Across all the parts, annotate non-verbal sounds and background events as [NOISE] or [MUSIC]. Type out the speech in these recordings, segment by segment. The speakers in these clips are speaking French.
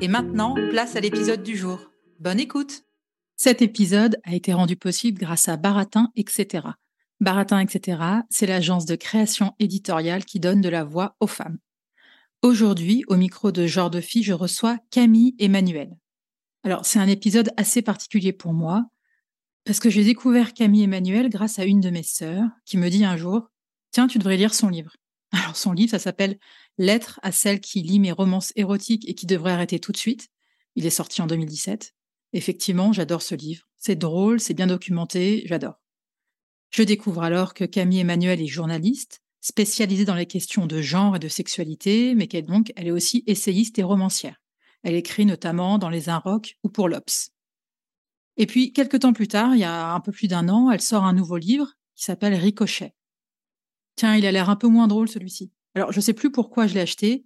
Et maintenant, place à l'épisode du jour. Bonne écoute Cet épisode a été rendu possible grâce à Baratin, etc. Baratin, etc., c'est l'agence de création éditoriale qui donne de la voix aux femmes. Aujourd'hui, au micro de Genre de Fille, je reçois Camille Emmanuel. Alors, c'est un épisode assez particulier pour moi, parce que j'ai découvert Camille Emmanuel grâce à une de mes sœurs qui me dit un jour Tiens, tu devrais lire son livre. Alors, son livre, ça s'appelle Lettre à celle qui lit mes romances érotiques et qui devrait arrêter tout de suite. Il est sorti en 2017. Effectivement, j'adore ce livre. C'est drôle, c'est bien documenté, j'adore. Je découvre alors que Camille Emmanuel est journaliste, spécialisée dans les questions de genre et de sexualité, mais qu'elle donc elle est aussi essayiste et romancière. Elle écrit notamment dans Les Inrocks ou pour l'Obs. Et puis, quelques temps plus tard, il y a un peu plus d'un an, elle sort un nouveau livre qui s'appelle Ricochet. Tiens, il a l'air un peu moins drôle celui-ci. Alors, je ne sais plus pourquoi je l'ai acheté,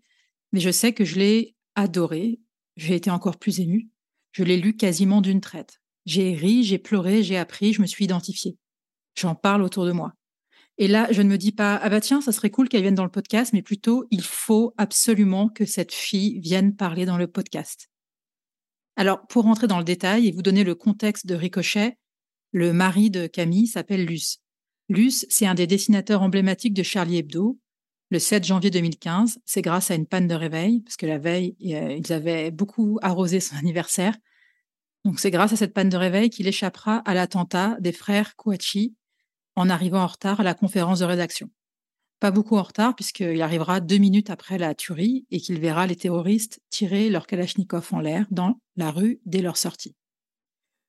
mais je sais que je l'ai adoré. J'ai été encore plus émue. Je l'ai lu quasiment d'une traite. J'ai ri, j'ai pleuré, j'ai appris, je me suis identifiée. J'en parle autour de moi. Et là, je ne me dis pas, ah bah tiens, ça serait cool qu'elle vienne dans le podcast, mais plutôt, il faut absolument que cette fille vienne parler dans le podcast. Alors, pour rentrer dans le détail et vous donner le contexte de Ricochet, le mari de Camille s'appelle Luce. Luce, c'est un des dessinateurs emblématiques de Charlie Hebdo. Le 7 janvier 2015, c'est grâce à une panne de réveil, parce que la veille, ils avaient beaucoup arrosé son [LAUGHS] anniversaire. Donc c'est grâce à cette panne de réveil qu'il échappera à l'attentat des frères Kouachi en arrivant en retard à la conférence de rédaction. Pas beaucoup en retard, puisqu'il arrivera deux minutes après la tuerie et qu'il verra les terroristes tirer leur kalachnikov en l'air dans la rue dès leur sortie.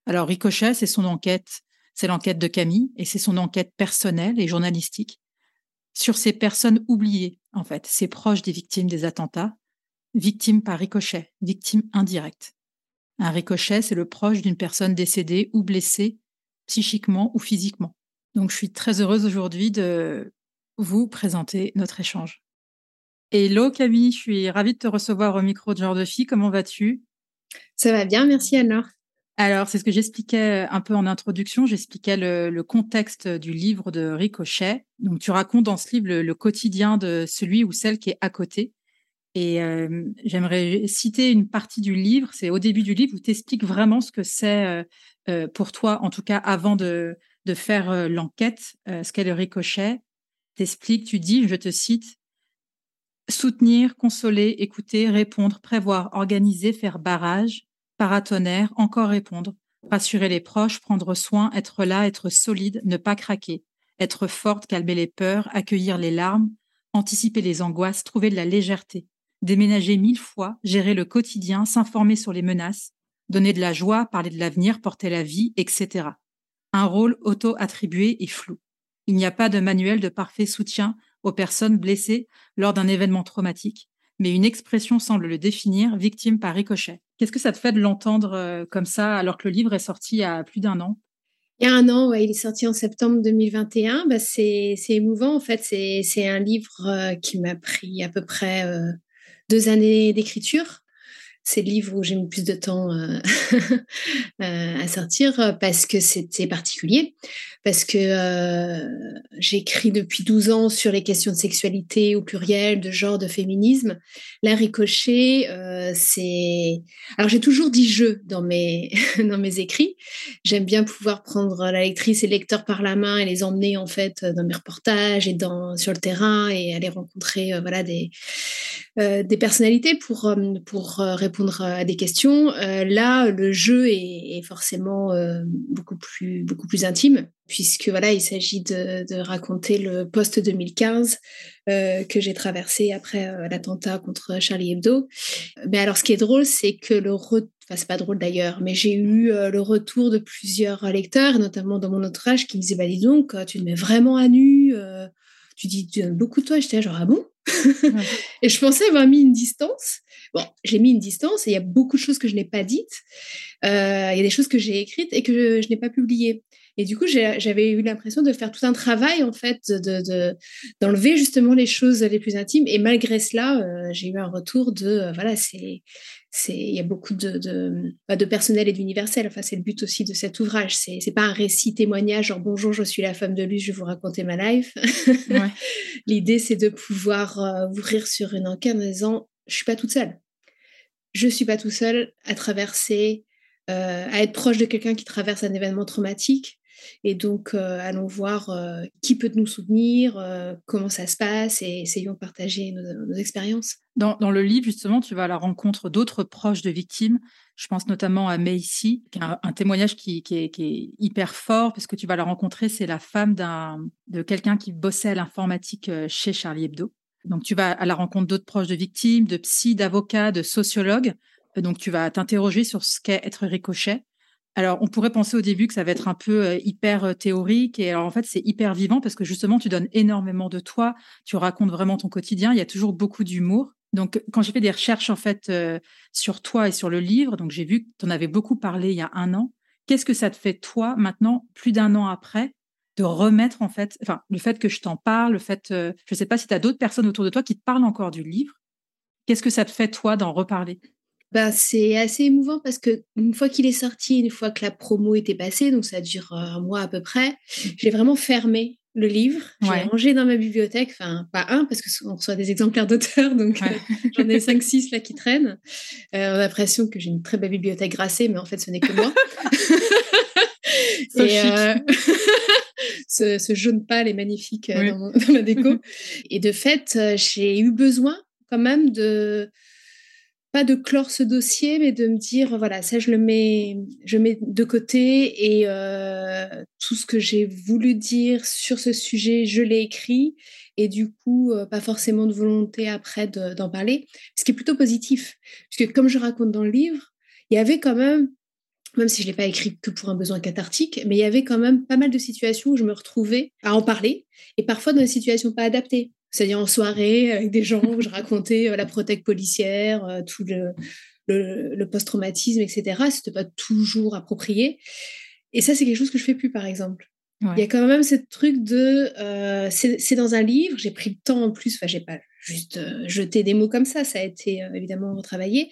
Alors Ricochet, c'est son enquête c'est l'enquête de Camille et c'est son enquête personnelle et journalistique sur ces personnes oubliées, en fait, ces proches des victimes des attentats, victimes par ricochet, victimes indirectes. Un ricochet, c'est le proche d'une personne décédée ou blessée psychiquement ou physiquement. Donc, je suis très heureuse aujourd'hui de vous présenter notre échange. Hello Camille, je suis ravie de te recevoir au micro de Genre de Fille. Comment vas-tu? Ça va bien, merci Anna. Alors, c'est ce que j'expliquais un peu en introduction. J'expliquais le, contexte du livre de Ricochet. Donc, tu racontes dans ce livre le, quotidien de celui ou celle qui est à côté. Et euh, j'aimerais citer une partie du livre. C'est au début du livre où tu expliques vraiment ce que c'est euh, euh, pour toi, en tout cas avant de, de faire l'enquête, ce qu'est le Ricochet. T'expliques, tu dis, je te cite, soutenir, consoler, écouter, répondre, prévoir, organiser, faire barrage, paratonnerre, encore répondre, rassurer les proches, prendre soin, être là, être solide, ne pas craquer, être forte, calmer les peurs, accueillir les larmes, anticiper les angoisses, trouver de la légèreté, déménager mille fois, gérer le quotidien, s'informer sur les menaces, donner de la joie, parler de l'avenir, porter la vie, etc. Un rôle auto-attribué et flou. Il n'y a pas de manuel de parfait soutien aux personnes blessées lors d'un événement traumatique, mais une expression semble le définir, victime par ricochet. Qu'est-ce que ça te fait de l'entendre euh, comme ça alors que le livre est sorti il y a plus d'un an? Il y a un an, ouais, il est sorti en septembre 2021. Bah, c'est, émouvant, en fait. C'est, un livre euh, qui m'a pris à peu près euh, deux années d'écriture. C'est le livre où j'ai mis plus de temps [LAUGHS] à sortir parce que c'était particulier. Parce que euh, j'écris depuis 12 ans sur les questions de sexualité au pluriel, de genre, de féminisme. La ricochet, euh, c'est... Alors j'ai toujours dit je dans mes, [LAUGHS] dans mes écrits. J'aime bien pouvoir prendre la lectrice et le lecteur par la main et les emmener en fait dans mes reportages et dans, sur le terrain et aller rencontrer euh, voilà, des, des personnalités pour, pour répondre à des questions. là, le jeu est, est forcément beaucoup, plus, beaucoup plus intime puisque voilà, il s'agit de, raconter le post-2015 euh, que j'ai traversé après euh, l'attentat contre Charlie Hebdo. Mais alors, ce qui est drôle, c'est que le enfin, c'est pas drôle d'ailleurs, mais j'ai eu euh, le retour de plusieurs lecteurs, notamment dans mon entourage, qui me disaient, bah dis donc, tu te mets vraiment à nu, tu dis beaucoup de toi, j'étais genre, ah bon? [LAUGHS] Et je pensais avoir mis une distance. Bon, j'ai mis une distance et il y a beaucoup de choses que je n'ai pas dites. Il y a des choses que j'ai écrites et que je n'ai pas publiées. Et du coup, j'avais eu l'impression de faire tout un travail, en fait, d'enlever de, justement les choses les plus intimes. Et malgré cela, euh, j'ai eu un retour de, euh, voilà, c'est, il y a beaucoup de, de, bah, de personnel et d'universel. Enfin, c'est le but aussi de cet ouvrage. C'est, c'est pas un récit témoignage, genre bonjour, je suis la femme de Luce, je vais vous raconter ma life. [LAUGHS] L'idée, c'est de pouvoir euh, ouvrir sur une enquête en disant, je suis pas toute seule. Je suis pas tout seul à traverser, à être proche de quelqu'un qui traverse un événement traumatique. Et donc, euh, allons voir euh, qui peut nous soutenir, euh, comment ça se passe et essayons de partager nos, expériences. Dans, le livre, justement, tu vas à la rencontre d'autres proches de victimes. Je pense notamment à Macy, qui a un, témoignage qui, est, hyper fort, parce que tu vas la rencontrer, c'est la femme de quelqu'un qui bossait à l'informatique chez Charlie Hebdo. Donc, tu vas à la rencontre d'autres proches de victimes, de psy, d'avocats, de sociologues. Donc, tu vas t'interroger sur ce qu'est être ricochet. Alors, on pourrait penser au début que ça va être un peu euh, hyper euh, théorique, et alors en fait, c'est hyper vivant parce que justement, tu donnes énormément de toi, tu racontes vraiment ton quotidien, il y a toujours beaucoup d'humour. Donc, quand j'ai fait des recherches en fait euh, sur toi et sur le livre, donc j'ai vu que tu en avais beaucoup parlé il y a un an. Qu'est-ce que ça te fait toi maintenant, plus d'un an après, de remettre en fait, enfin, le fait que je t'en parle, le fait, je ne sais pas si tu as d'autres personnes autour de toi qui te parlent encore du livre. Qu'est-ce que ça te fait toi d'en reparler? Bah, c'est assez émouvant parce que une fois qu'il est sorti, une fois que la promo était passée, donc ça dure euh, un mois à peu près, j'ai vraiment fermé le livre, j'ai rangé dans ma bibliothèque, enfin pas un parce qu'on reçoit des exemplaires d'auteurs, donc euh, j'en ai cinq, six là qui traînent. Euh, on a l'impression que j'ai une très belle bibliothèque grassée, mais en fait ce n'est que moi. [LAUGHS] Et, [LAUGHS] ce, jaune pâle est magnifique dans, dans, ma déco. [LAUGHS] Et de fait, j'ai eu besoin quand même de pas de clore ce dossier, mais de me dire, voilà, ça, je le mets, je mets de côté et euh, tout ce que j'ai voulu dire sur ce sujet, je l'ai écrit et du coup, euh, pas forcément de volonté après d'en parler, ce qui est plutôt positif. Parce que comme je raconte dans le livre, il y avait quand même, même si je ne l'ai pas écrit que pour un besoin cathartique, mais il y avait quand même pas mal de situations où je me retrouvais à en parler et parfois dans des situations pas adaptées c'est-à-dire en soirée avec des gens où je racontais euh, la protecte policière, euh, tout le, le, post-traumatisme, etc. C'était pas toujours approprié. Et ça, c'est quelque chose que je fais plus, par exemple. Il y a quand même ce truc de, euh, c'est dans un livre, j'ai pris le temps en plus, enfin j'ai pas juste euh, jeté des mots comme ça, ça a été euh, évidemment retravaillé.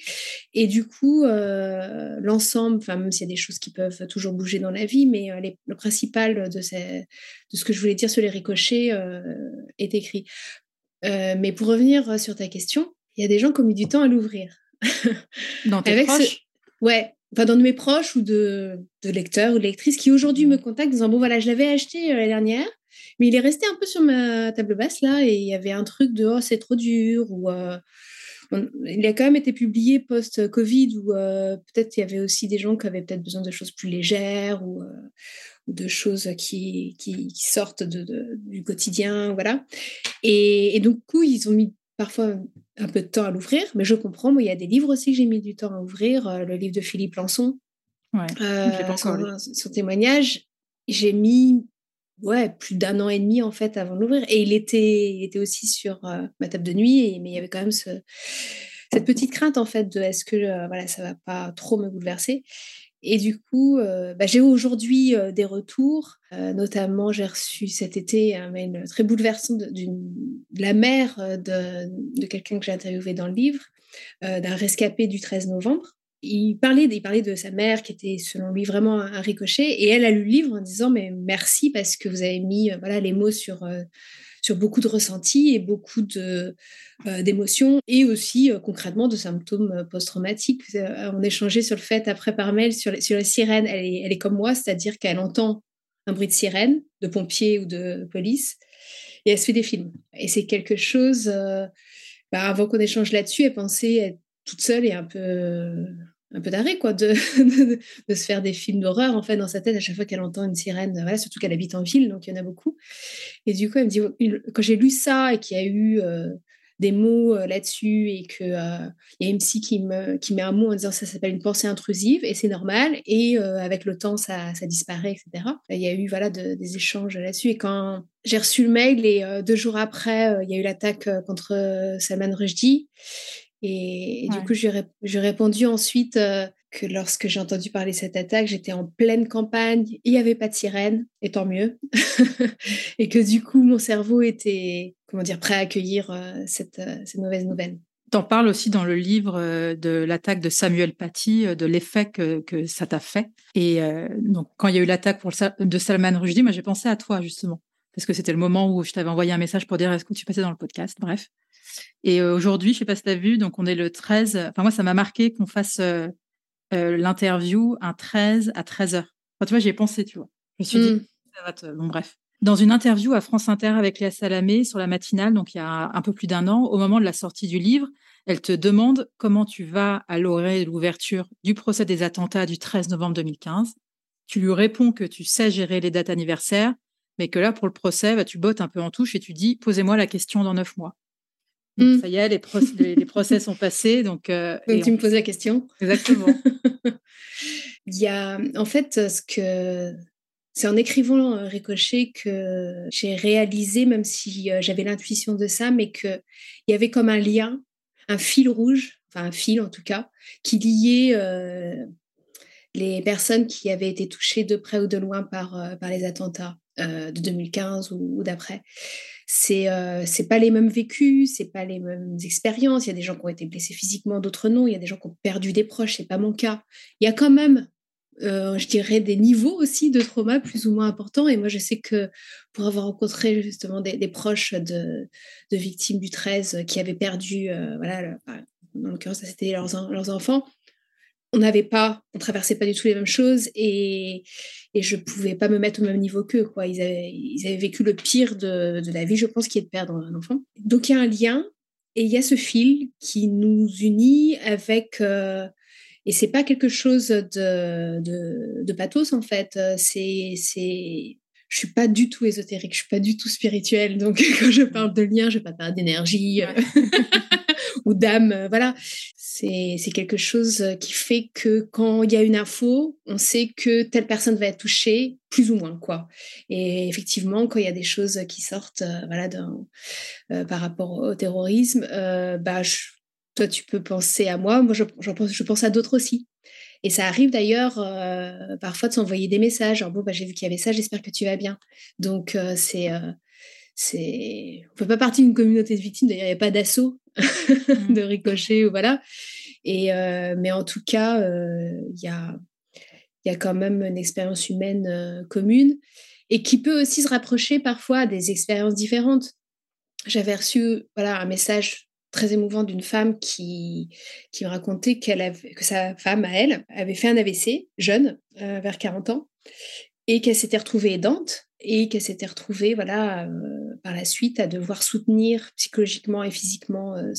Et du coup, l'ensemble, enfin même s'il y a des choses qui peuvent toujours bouger dans la vie, mais le principal de, ces, de ce que je voulais dire sur les ricochets est écrit. mais pour revenir sur ta question, il y a des gens qui ont mis du temps à l'ouvrir. [LAUGHS] Dans tes proches? Ouais, enfin dans de mes proches ou de, de lecteurs ou de lectrices qui aujourd'hui me contactent en disant bon voilà je l'avais acheté euh, la dernière mais il est resté un peu sur ma table basse là et il y avait un truc de oh c'est trop dur ou euh, il a quand même été publié post-Covid où euh, peut-être il y avait aussi des gens qui avaient peut-être besoin de choses plus légères ou, de choses qui, qui, sortent de, du quotidien voilà et, et, donc du coup ils ont mis parfois un peu de temps à l'ouvrir, mais je comprends. Moi, il y a des livres aussi que j'ai mis du temps à ouvrir. Euh, le livre de Philippe Lançon, ouais, euh, son, témoignage, j'ai mis ouais, plus d'un an et demi en fait avant de l'ouvrir. Et il était, il était aussi sur euh, ma table de nuit, mais il y avait quand même ce, cette petite crainte en fait de est-ce que voilà, ça va pas trop me bouleverser. Et du coup, euh, bah, j'ai aujourd'hui euh, des retours. Euh, notamment, j'ai reçu cet été un mail très bouleversant de, la mère de, quelqu'un que j'ai interviewé dans le livre, d'un rescapé du 13 novembre. Il parlait, il parlait de sa mère qui était selon lui vraiment un, ricochet et elle a lu le livre en disant mais merci parce que vous avez mis voilà les mots sur sur beaucoup de ressentis et beaucoup de, euh, d'émotions et aussi euh, concrètement de symptômes euh, post-traumatiques. on échangeait sur le fait après par mail sur, sur la sirène. Elle est, elle est comme moi, c'est-à-dire qu'elle entend un bruit de sirène, de pompier ou de police, et elle se fait des films. Et c'est quelque chose, bah, avant qu'on échange là-dessus, elle pensait toute seule et un peu un peu d'arrêt, quoi, [LAUGHS] de, de, se faire des films d'horreur, en fait, dans sa tête, à chaque fois qu'elle entend une sirène, voilà, surtout qu'elle habite en ville, donc il y en a beaucoup. Et du coup, elle me dit, quand j'ai lu ça et qu'il y a eu euh, des mots euh, là-dessus et euh, il y a une psy qui, me, qui met un mot en disant ça s'appelle une pensée intrusive et c'est normal, et avec le temps, ça, ça disparaît, etc. Il y a eu, voilà, des échanges là-dessus. Et quand j'ai reçu le mail, et deux jours après, il y a eu l'attaque contre Salman Rushdie, et, du coup, j'ai répondu ensuite euh, que lorsque j'ai entendu parler de cette attaque, j'étais en pleine campagne, il n'y avait pas de sirène, et tant mieux. [LAUGHS] et que du coup, mon cerveau était, comment dire, prêt à accueillir euh, cette, euh, cette, mauvaise nouvelle. Tu en parles aussi dans le livre de l'attaque de Samuel Paty, de l'effet que, que, ça t'a fait. Et donc, quand il y a eu l'attaque de Salman Rushdie, moi, j'ai pensé à toi, justement. Parce que c'était le moment où je t'avais envoyé un message pour dire est-ce que tu passais dans le podcast, bref. Et euh, aujourd'hui, je sais pas si tu as vu, donc on est le 13. Enfin, moi, ça m'a marqué qu'on fasse euh, euh, l'interview un 13 à 13h. Enfin, tu vois, j'y ai pensé, tu vois. Je me suis dit, mm. ça va te... bon, bref. Dans une interview à France Inter avec Léa Salamé sur la matinale, donc il y a un peu plus d'un an, au moment de la sortie du livre, elle te demande comment tu vas à l'orée de l'ouverture du procès des attentats du 13 novembre 2015. Tu lui réponds que tu sais gérer les dates anniversaires, mais que là, pour le procès, bah, tu bottes un peu en touche et tu dis posez-moi la question dans neuf mois. Donc, mmh. ça y est, les, les, procès sont passés. Donc, euh, tu me poses la question. Exactement. [LAUGHS] Il y a, en fait, ce que c'est en écrivant euh, Ricochet que j'ai réalisé, même si euh, j'avais l'intuition de ça, mais qu'il y avait comme un lien, un fil rouge, enfin un fil en tout cas, qui liait les personnes qui avaient été touchées de près ou de loin par, par les attentats de 2015 ou d'après c'est euh, pas les mêmes vécus, c'est pas les mêmes expériences. Il y a des gens qui ont été blessés physiquement, d'autres non. Il y a des gens qui ont perdu des proches, c'est pas mon cas. Il y a quand même, euh, je dirais, des niveaux aussi de trauma plus ou moins importants. Et moi, je sais que pour avoir rencontré justement des, proches de, de, victimes du 13 qui avaient perdu, euh, voilà, dans l'occurrence, c'était leurs, leurs enfants, on n'avait pas, on traversait pas du tout les mêmes choses et, et je pouvais pas me mettre au même niveau qu'eux. Quoi. Ils, avaient, ils avaient vécu le pire de, de, la vie, je pense, qui est de perdre un enfant. Donc il y a un lien et il y a ce fil qui nous unit avec. Euh, et c'est pas quelque chose de, de, de pathos en fait. C'est, c'est, je suis pas du tout ésotérique, je suis pas du tout spirituelle. Donc [LAUGHS] quand je parle de lien, je vais pas parler d'énergie [LAUGHS] ou d'âme. Voilà, c'est quelque chose qui fait que quand il y a une info, on sait que telle personne va être touchée, plus ou moins, quoi. Et effectivement, quand il y a des choses qui sortent, euh, voilà, euh, par rapport au terrorisme, euh, bah, toi, tu peux penser à moi, moi, je, pense, je pense à d'autres aussi. Et ça arrive d'ailleurs parfois de s'envoyer des messages, genre bon, bah, j'ai vu qu'il y avait ça, j'espère que tu vas bien. Donc, c'est c'est on peut pas partir d'une communauté de victimes d'ailleurs il n'y a pas d'assaut [LAUGHS] mmh. de ricochet ou voilà et euh, mais en tout cas euh, il y a y a quand même une expérience humaine euh, commune et qui peut aussi se rapprocher parfois des expériences différentes j'avais reçu voilà un message très émouvant d'une femme qui qui me racontait qu'elle avait que sa femme à elle avait fait un AVC jeune vers 40 ans et qu'elle s'était retrouvée aidante et qu'elle s'était retrouvée voilà euh, par la suite à devoir soutenir psychologiquement et physiquement euh,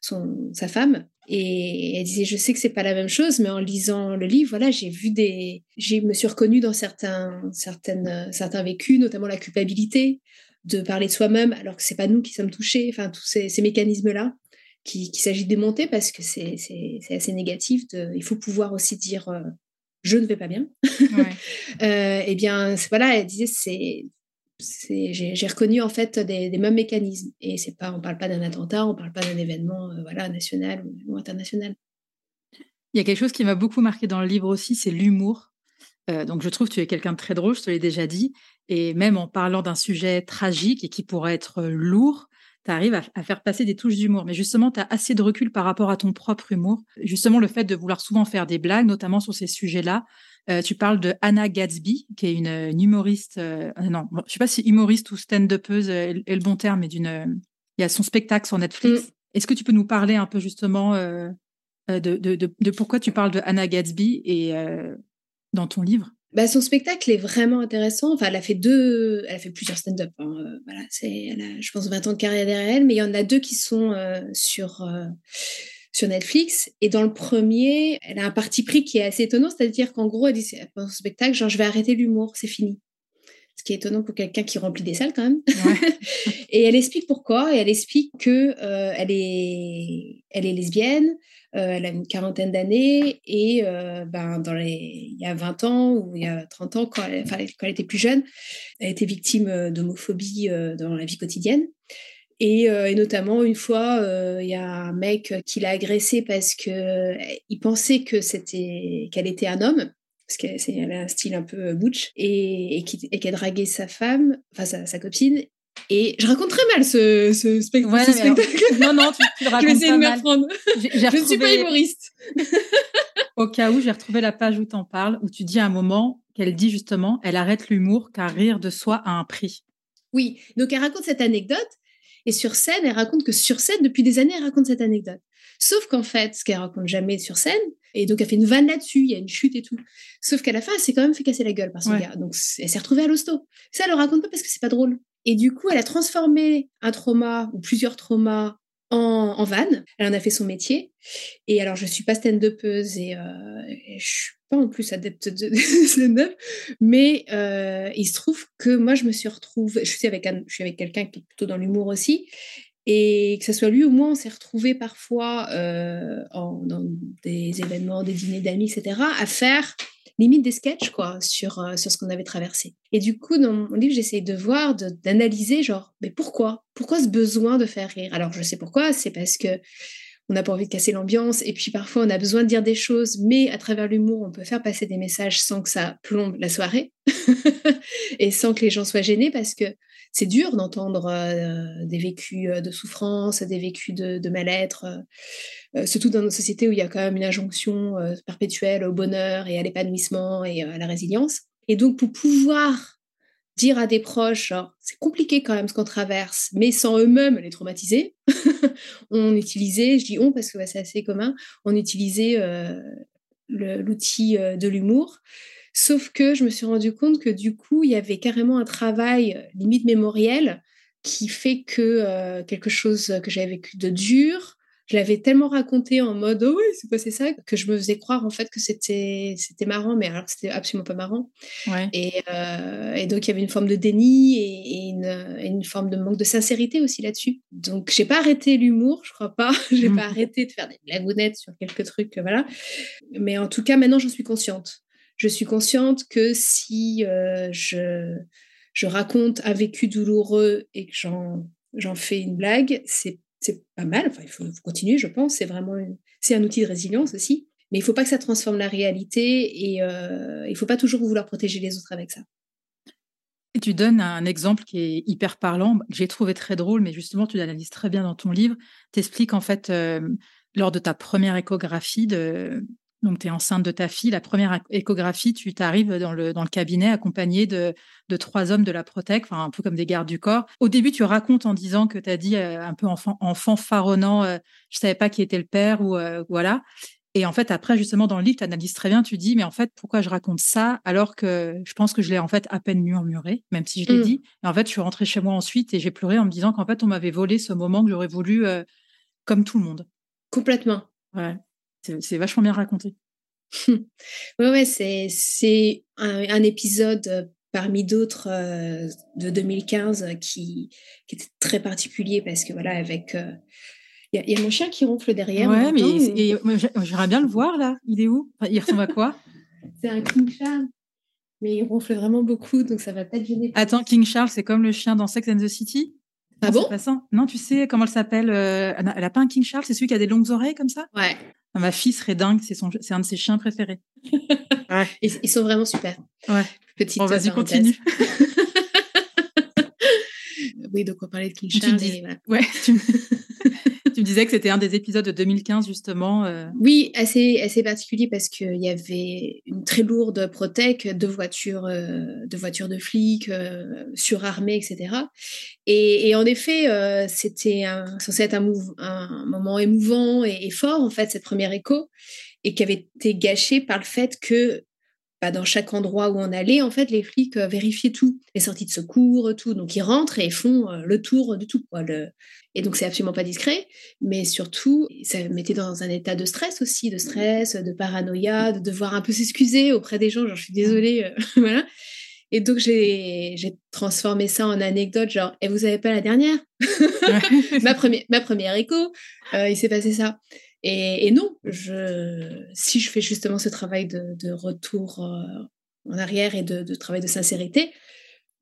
son, sa femme. Et elle disait je sais que c'est pas la même chose mais en lisant le livre voilà j'ai vu des j'ai me suis reconnue dans certains certaines certains vécus notamment la culpabilité de parler de soi-même alors que c'est pas nous qui sommes touchés enfin tous ces, ces mécanismes là qu'il qui s'agit de démonter parce que c'est assez négatif de, il faut pouvoir aussi dire euh, je ne vais pas bien. [LAUGHS] euh, eh bien, voilà, elle disait, c'est, j'ai reconnu en fait des, mêmes mécanismes. Et c'est pas, on parle pas d'un attentat, on parle pas d'un événement, euh, voilà, national ou, international. Il y a quelque chose qui m'a beaucoup marqué dans le livre aussi, c'est l'humour. Euh, donc, je trouve que tu es quelqu'un de très drôle, je te l'ai déjà dit. Et même en parlant d'un sujet tragique et qui pourrait être lourd, tu arrives à, faire passer des touches d'humour. Mais justement, tu as assez de recul par rapport à ton propre humour. Justement, le fait de vouloir souvent faire des blagues, notamment sur ces sujets-là. Euh, tu parles de Anna Gatsby, qui est une, humoriste. Euh, non, je sais pas si humoriste ou stand-upeuse est, le bon terme, mais d'une. Il y a son spectacle sur Netflix. Mm. Est-ce que tu peux nous parler un peu justement de, de, de, pourquoi tu parles de Anna Gatsby et dans ton livre? Bah, son spectacle est vraiment intéressant. Elle a fait deux, elle a fait plusieurs stand-up. Hein. Euh, voilà, elle a, je pense, 20 ans de carrière derrière elle, mais il y en a deux qui sont euh, sur euh, sur Netflix. Et dans le premier, elle a un parti pris qui est assez étonnant, c'est-à-dire qu'en gros, elle dit pendant son spectacle, je vais arrêter l'humour, c'est fini. Ce qui est étonnant pour quelqu'un qui remplit des salles quand même. [LAUGHS] et elle explique pourquoi. Et elle explique que elle est, elle est lesbienne. Euh, elle a une quarantaine d'années et euh, ben, dans les, il y a 20 ans ou il y a 30 ans, quand elle, quand elle était plus jeune, elle était victime euh, d'homophobie dans la vie quotidienne. Et, et, notamment, une fois, il y a un mec qui l'a agressée parce qu'il pensait que c'était, qu'elle était un homme parce qu'elle a un style un peu butch, et, et qui, a dragué sa femme, enfin sa, sa, copine, et je raconte très mal ce, ce, spectacle. [LAUGHS] non, non, tu, tu le racontes je vais essayer de m'apprendre. Je ne suis pas humoriste. [LAUGHS] Au cas où, j'ai retrouvé la page où tu en parles, où tu dis à un moment qu'elle dit justement, elle arrête l'humour car rire de soi a un prix. Oui, donc elle raconte cette anecdote. Et sur scène, elle raconte que sur scène, depuis des années, elle raconte cette anecdote. Sauf qu'en fait, ce qu'elle raconte jamais sur scène, et donc elle fait une vanne là-dessus, il y a une chute et tout. Sauf qu'à la fin, elle s'est quand même fait casser la gueule par ce gars. Donc elle s'est retrouvée à l'hosto. Ça, elle le raconte pas parce que c'est pas drôle. Et du coup, elle a transformé un trauma ou plusieurs traumas en, en vanne. Elle en a fait son métier. Et alors, je suis pas stand-upeuse et, euh, et je suis pas en plus adepte [LAUGHS] de, stand-up, mais euh, il se trouve que moi, je me suis retrouvée. Je suis avec, je suis avec quelqu'un qui est plutôt dans l'humour aussi. Et que ce soit lui ou moi, on s'est retrouvés parfois euh, dans des événements, des dîners d'amis, etc., à faire limite des sketchs quoi sur euh, sur ce qu'on avait traversé. Et du coup dans mon livre j'essaye de voir, d'analyser genre mais pourquoi? Pourquoi ce besoin de faire rire? Alors je sais pourquoi, c'est parce que on n'a pas envie de casser l'ambiance et puis parfois on a besoin de dire des choses, mais à travers l'humour on peut faire passer des messages sans que ça plombe la soirée [LAUGHS] et sans que les gens soient gênés parce que c'est dur d'entendre euh, des vécus euh, de souffrance, des vécus de, mal-être, euh, surtout dans nos sociétés où il y a quand même une injonction perpétuelle au bonheur et à l'épanouissement et à la résilience. Et donc, pour pouvoir dire à des proches, c'est compliqué quand même ce qu'on traverse, mais sans eux-mêmes les traumatiser, [LAUGHS] on utilisait, je dis on parce que c'est assez commun, on utilisait l'outil de l'humour Sauf que je me suis rendu compte que du coup, il y avait carrément un travail euh, limite mémoriel qui fait que euh, quelque chose que j'avais vécu de dur, je l'avais tellement raconté en mode oh oui c'est passé ça que je me faisais croire en fait que c'était c'était marrant mais alors c'était absolument pas marrant. Et, euh, et, donc il y avait une forme de déni et, une, une, forme de manque de sincérité aussi là-dessus. Donc j'ai pas arrêté l'humour je crois pas. [LAUGHS] J'ai pas [LAUGHS] arrêté de faire des blagounettes sur quelques trucs voilà. Mais en tout cas maintenant j'en suis consciente je suis consciente que si euh, je, je raconte un vécu douloureux et que j'en, fais une blague, c'est, pas mal. Enfin, il faut, continuer, je pense. C'est vraiment c'est un outil de résilience aussi. Mais il ne faut pas que ça transforme la réalité et euh, il ne faut pas toujours vouloir protéger les autres avec ça. Tu donnes un exemple qui est hyper parlant, que j'ai trouvé très drôle, mais justement, tu l'analyses très bien dans ton livre. Tu expliques en fait, euh, lors de ta première échographie, de, donc, tu es enceinte de ta fille. La première échographie, tu t'arrives dans le, dans le cabinet accompagné de, de trois hommes de la Protec, enfin, un peu comme des gardes du corps. Au début, tu racontes en disant que tu as dit euh, un peu enfant, enfant faronnant, euh, je savais pas qui était le père ou euh, voilà. Et en fait, après, justement, dans le livre, tu analyses très bien, tu dis, mais en fait, pourquoi je raconte ça alors que je pense que je l'ai en fait à peine murmuré, même si je l'ai mmh. dit. Et en fait, je suis rentrée chez moi ensuite et j'ai pleuré en me disant qu'en fait, on m'avait volé ce moment que j'aurais voulu comme tout le monde. Complètement. Ouais. C'est vachement bien raconté. [LAUGHS] oui, ouais, c'est un, épisode euh, parmi d'autres euh, de 2015 qui, qui, était très particulier parce que voilà, avec. Euh, il y, a mon chien qui ronfle derrière. Ouais, mais j'aimerais bien le voir là. Il est où? Il ressemble à quoi? [LAUGHS] C'est un King Charles. Mais il ronfle vraiment beaucoup, donc ça va pas gêner. Attends, King Charles, c'est comme le chien dans Sex and the City? Ah bon? Non, tu sais comment elle s'appelle Elle n'a pas un King Charles, c'est celui qui a des longues oreilles comme ça? Ouais. Ma fille serait dingue, c'est son, c'est un de ses chiens préférés. [LAUGHS] ils, sont vraiment super. Ouais. Petite. vas-y, continue. [LAUGHS] oui, de quoi parler de King Charles. Ouais. tu disais que c'était un des épisodes de 2015 justement. Euh. Oui, assez, assez particulier parce qu'il y avait une très lourde protec de voitures, euh, de voitures de flics euh, surarmées, etc. Et, en effet, c'était censé être un, un, moment émouvant et, et, fort en fait cette première écho et qui avait été gâché par le fait que dans chaque endroit où on allait, en fait, les flics euh, vérifiaient tout, les sorties de secours, tout. Donc, ils rentrent et font euh, le tour de tout. Quoi. Et donc, c'est absolument pas discret, mais surtout, ça mettait dans un état de stress aussi, de stress, de paranoïa, de devoir un peu s'excuser auprès des gens, genre, je suis désolée, euh, [LAUGHS] voilà. Et donc, j'ai transformé ça en anecdote, genre, et vous avez pas la dernière? [LAUGHS] Ma, première, ma première écho, il s'est passé ça. Et, non, je, si je fais justement ce travail de, retour euh, en arrière et de, travail de sincérité,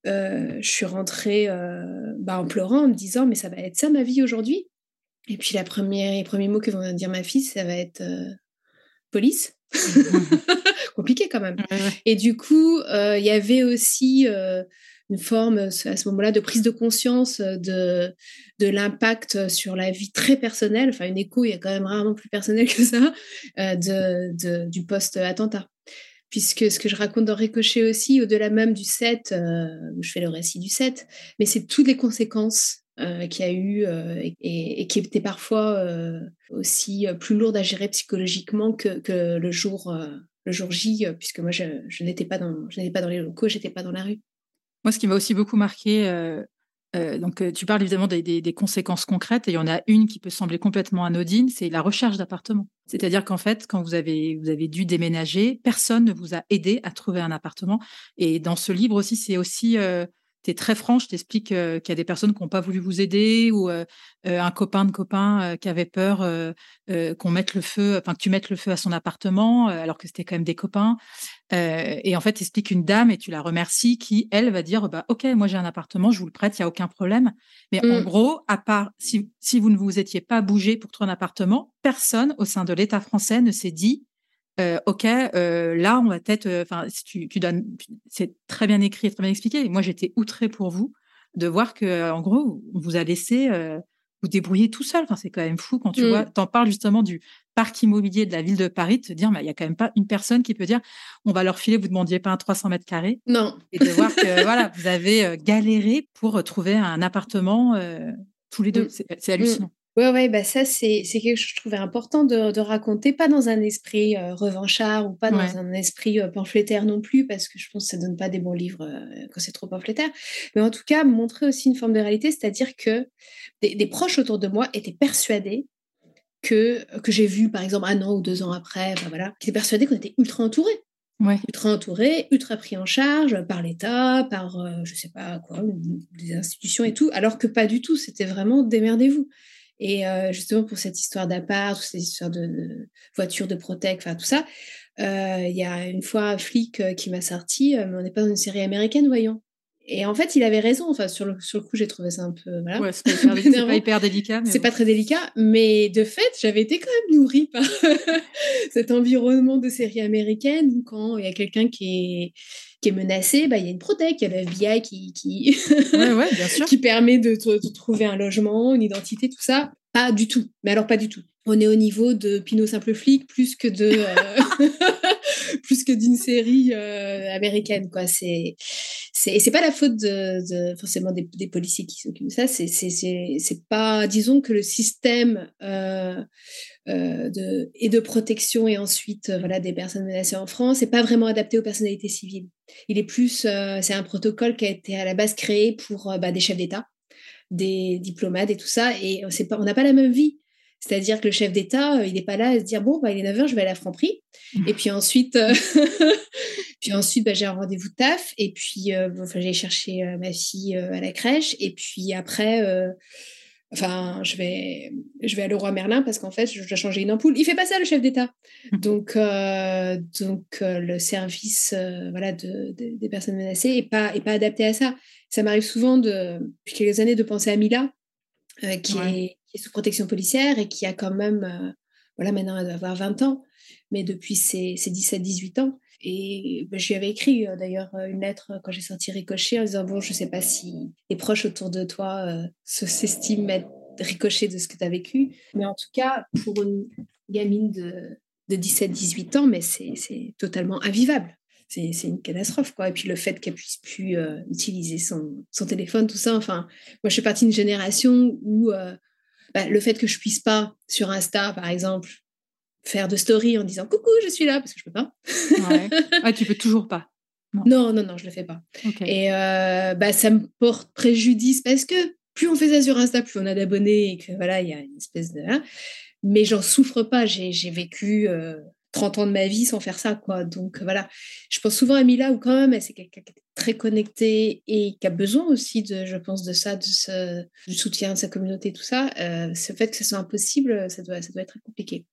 euh, je suis rentrée euh, bah, en pleurant, en me disant mais ça va être ça ma vie aujourd'hui? Et puis la première, les premiers mots que vont dire ma fille, ça va être police. [LAUGHS] [LAUGHS] Compliqué quand même. Et du coup, il y avait aussi une forme à ce moment-là de prise de conscience de, de l'impact sur la vie très personnelle, enfin une écho, il y a quand même rarement plus personnel que ça, euh, de, du post-attentat. Puisque ce que je raconte dans Ricochet aussi, au-delà même du 7, euh, où je fais le récit du 7, mais c'est toutes les conséquences euh, qu'il y a eu et, qui étaient parfois aussi plus lourdes à gérer psychologiquement que, que le, jour, le jour J, puisque moi je, je n'étais pas, dans, pas dans les locaux, j'étais pas dans la rue. Moi, ce qui m'a aussi beaucoup marqué, euh, euh, donc euh, tu parles évidemment des, conséquences concrètes, et il y en a une qui peut sembler complètement anodine, c'est la recherche d'appartement. C'est-à-dire qu'en fait, quand vous avez, vous avez dû déménager, personne ne vous a aidé à trouver un appartement. Et dans ce livre aussi, c'est aussi tu es très franche, t'expliques qu'il y a des personnes qui n'ont pas voulu vous aider ou un copain de copain qui avait peur qu'on mette le feu, enfin que tu mettes le feu à son appartement alors que c'était quand même des copains. et en fait, tu expliques une dame et tu la remercies qui, elle, va dire bah, Ok, moi j'ai un appartement, je vous le prête, il n'y a aucun problème. Mais en mmh. gros, à part si, si vous ne vous étiez pas bougé pour trouver un appartement, personne au sein de l'État français ne s'est dit euh, ok, euh, là, on va peut-être, euh, enfin, si tu, tu donnes, c'est très bien écrit, très bien expliqué. Moi, j'étais outrée pour vous de voir que, en gros, on vous a laissé vous débrouiller tout seul. Enfin, c'est quand même fou quand tu vois, mmh. t'en parles justement du parc immobilier de la ville de Paris, de te dire, il y a quand même pas une personne qui peut dire, on va leur filer, vous demandiez pas un 300 mètres carrés. Non. Et de voir que, [LAUGHS] voilà, vous avez galéré pour trouver un appartement tous les deux. Mmh. C'est hallucinant. Oui, ouais, bah ça, c'est quelque chose que je trouvais important de, de raconter, pas dans un esprit euh, revanchard ou pas dans un esprit euh, pamphlétaire non plus, parce que je pense que ça donne pas des bons livres euh, quand c'est trop pamphlétaire, mais en tout cas, montrer aussi une forme de réalité, c'est-à-dire que des, proches autour de moi étaient persuadés que, que j'ai vu, par exemple, un an ou deux ans après, bah voilà, qui étaient persuadés qu'on était ultra entourés. Ouais. ultra entourés, ultra pris en charge par l'État, par je sais pas quoi, des institutions et tout, alors que pas du tout, c'était vraiment démerdez-vous. Et euh, justement, pour cette histoire d'appart, cette histoire de, voiture de Protec, enfin tout ça, euh, il y a une fois un flic euh, qui m'a sorti, mais on n'est pas dans une série américaine, voyons. Et en fait, il avait raison. Enfin, sur le, sur le coup, j'ai trouvé ça un peu. Voilà. Ouais, c'est pas, hyper délicat. [LAUGHS] C'est pas très délicat. Mais de fait, j'avais été quand même nourrie par [LAUGHS] cet environnement de série américaine où quand il y a quelqu'un qui est qui est menacé, bah, il y a une protec, il y a le FBI qui, qui, [LAUGHS] qui permet de, trouver un logement, une identité, tout ça. Pas du tout. Mais alors, pas du tout. On est au niveau de Pinot Simple Flic plus que de. Euh, [LAUGHS] plus que d'une série euh, américaine quoi. C'est c'est pas la faute forcément des, policiers qui s'occupent de ça. C'est c'est pas disons que le système euh, de, et de protection et ensuite voilà des personnes menacées en France n'est pas vraiment adapté aux personnalités civiles. Il est plus c'est un protocole qui a été à la base créé pour bah, des chefs d'État des diplomates et tout ça. Et c'est pas on n'a pas la même vie c'est-à-dire que le chef d'État, euh, il n'est pas là à se dire bon, bah, il est 9h, je vais aller à Franprix. Mmh. Et puis ensuite, euh, [LAUGHS] puis ensuite bah, j'ai un rendez-vous de taf. Et puis, euh, enfin, j'ai cherché ma fille à la crèche. Et puis après, enfin, je vais, je vais à Leroy Merlin parce qu'en fait, je dois changer une ampoule. Il fait pas ça, le chef d'État. Mmh. Donc, donc le service voilà, de, des personnes menacées n'est pas, est pas adapté à ça. Ça m'arrive souvent, de, depuis quelques années, de penser à Mila, qui est qui est sous protection policière et qui a quand même, euh, voilà, maintenant elle doit avoir 20 ans, mais depuis ses, 17-18 ans. Et ben, je lui avais écrit d'ailleurs une lettre quand j'ai sorti Ricochet en disant Bon, je ne sais pas si les proches autour de toi s'estiment être ricochés de ce que tu as vécu. Mais en tout cas, pour une gamine de, de 17-18 ans, mais c'est totalement invivable c'est une catastrophe quoi et puis le fait qu'elle puisse plus euh, utiliser son, son, téléphone tout ça enfin moi je suis partie d'une génération où euh, bah, le fait que je puisse pas sur Insta par exemple faire de story en disant coucou je suis là parce que je peux pas. Ouais. ah, tu peux toujours pas. Non. Non non, je le fais pas. Et euh, bah ça me porte préjudice parce que plus on fait ça sur Insta plus on a d'abonnés et que voilà il y a une espèce de hein. mais j'en souffre pas j'ai vécu 30 ans de ma vie sans faire ça, quoi. Donc voilà, je pense souvent à Mila où quand même, c'est quelqu'un qui est très connecté et qui a besoin aussi de, je pense, de ça, de ce, du soutien de sa communauté, tout ça. Euh, ce fait que ce soit impossible, ça doit, ça doit être très compliqué.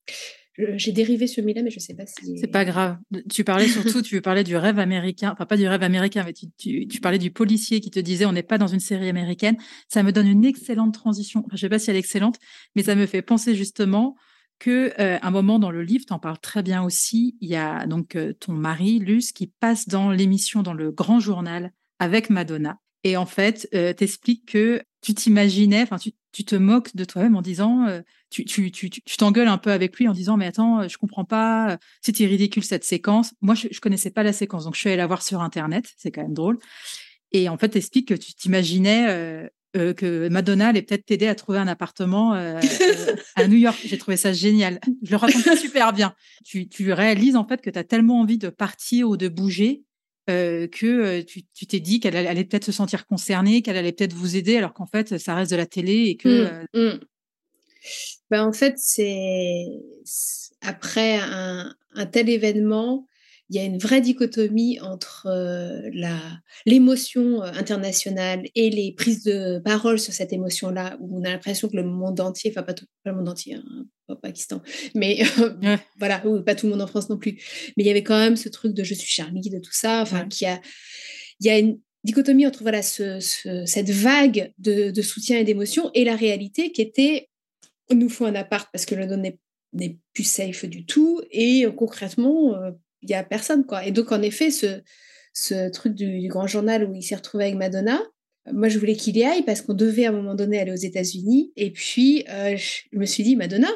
J'ai dérivé sur Mila, mais je sais pas si. C'est pas grave. Tu parlais surtout, tu parlais du rêve américain, enfin pas du rêve américain, mais tu, parlais du policier qui te disait on n'est pas dans une série américaine. Ça me donne une excellente transition. je sais pas si elle est excellente, mais ça me fait penser justement que euh, un moment dans le livre, tu en parles très bien aussi, il y a donc euh, ton mari, Luce, qui passe dans l'émission dans le grand journal avec Madonna. Et en fait, euh, t'expliques que tu t'imaginais, enfin, tu, tu, te moques de toi-même en disant, euh, tu, tu, tu, tu t'engueules un peu avec lui en disant, mais attends, je comprends pas, c'était ridicule cette séquence. Moi, je, je connaissais pas la séquence, donc je suis allée la voir sur Internet, c'est quand même drôle. Et en fait, t'expliques que tu t'imaginais euh, que Madonna allait peut-être t'aider à trouver un appartement euh, [LAUGHS] euh, à New York. J'ai trouvé ça génial. Je le raconte [LAUGHS] super bien. Tu, tu, réalises en fait que tu as tellement envie de partir ou de bouger que tu t'es dit qu'elle allait peut-être se sentir concernée, qu'elle allait peut-être vous aider, alors qu'en fait, ça reste de la télé et que. Mmh, mmh. Ben, en fait, c'est après un, un, tel événement, il y a une vraie dichotomie entre euh, la l'émotion euh, internationale et les prises de parole sur cette émotion-là, où on a l'impression que le monde entier, enfin pas, tout, le monde entier, hein, pas Pakistan, mais [LAUGHS] voilà, pas tout le monde en France non plus, mais il y avait quand même ce truc de je suis Charlie, de tout ça, enfin qui a, il y a une dichotomie entre voilà ce, cette vague de, de soutien et d'émotion et la réalité qui était on nous faut un appart parce que le don n'est plus safe du tout et euh, concrètement il y a personne, quoi. Et donc, en effet, ce, ce truc du, grand journal où il s'est retrouvé avec Madonna, moi, je voulais qu'il y aille parce qu'on devait à un moment donné aller aux États-Unis. Et puis, euh, je me suis dit, Madonna,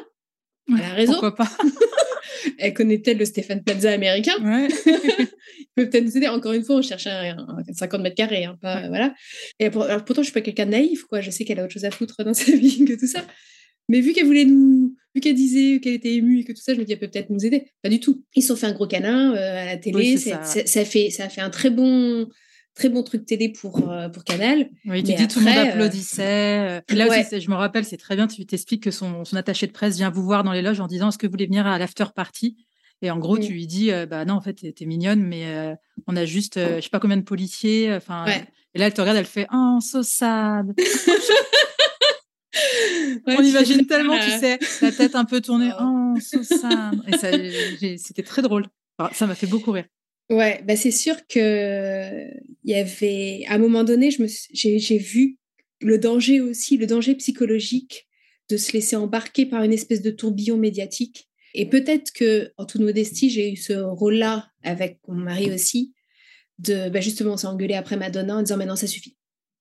elle a raison. Pourquoi pas? [LAUGHS] Elle connaît-elle le Stéphane Plaza américain ouais. [LAUGHS] Il peut peut-être nous aider. Encore une fois, on cherchait un, 50 mètres carrés. Hein, pas, voilà. Et alors, pourtant, je suis pas quelqu'un de naïf. Quoi. Je sais qu'elle a autre chose à foutre dans sa vie que tout ça. Mais vu qu'elle voulait nous, vu qu'elle disait qu'elle était émue et que tout ça, je me dis, elle peut peut-être nous aider. Pas du tout. Ils se sont fait un gros câlin euh, à la télé. ça. Ça, fait, ça a fait un très bon, très bon truc télé pour, euh, pour Canal. Oui, tu dis tout le monde euh, applaudissait. là aussi, je me rappelle, c'est très bien, tu t'expliques que son, son, attaché de presse vient vous voir dans les loges en disant, est-ce que vous voulez venir à l'after party? Et en gros, tu lui dis, bah non, en fait, t'es mignonne, mais on a juste, je sais pas combien de policiers. Enfin, et là, elle te regarde, elle fait, oh, so sad. [LAUGHS] on imagine tellement, tu sais, la tête un peu tournée. [LAUGHS] Oh, Et c'était très drôle. ça m'a fait beaucoup rire. Ouais, bah c'est sûr que il y avait à un moment donné, je me j'ai vu le danger aussi, le danger psychologique de se laisser embarquer par une espèce de tourbillon médiatique. Et peut-être que, en toute modestie, j'ai eu ce rôle-là avec mon mari aussi, de bah justement s'engueuler après Madonna en disant maintenant ça suffit,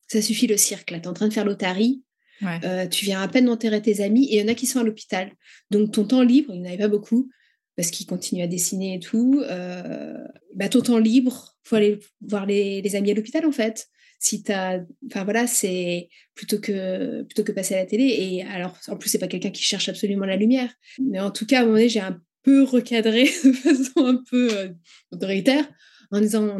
ça suffit le cirque là, t'es en train de faire l'otarie, euh, tu viens à peine d'enterrer tes amis et il y en a qui sont à l'hôpital. Donc ton temps libre, il n'y en avait pas beaucoup parce qu'il continue à dessiner et tout. Euh, bah, ton temps libre, faut aller voir les, amis à l'hôpital en fait. Si enfin voilà, c'est plutôt que plutôt que passer à la télé. Et alors, en plus, c'est pas quelqu'un qui cherche absolument la lumière. Mais en tout cas, à un moment donné, j'ai un peu recadré [LAUGHS] de façon un peu euh, autoritaire en disant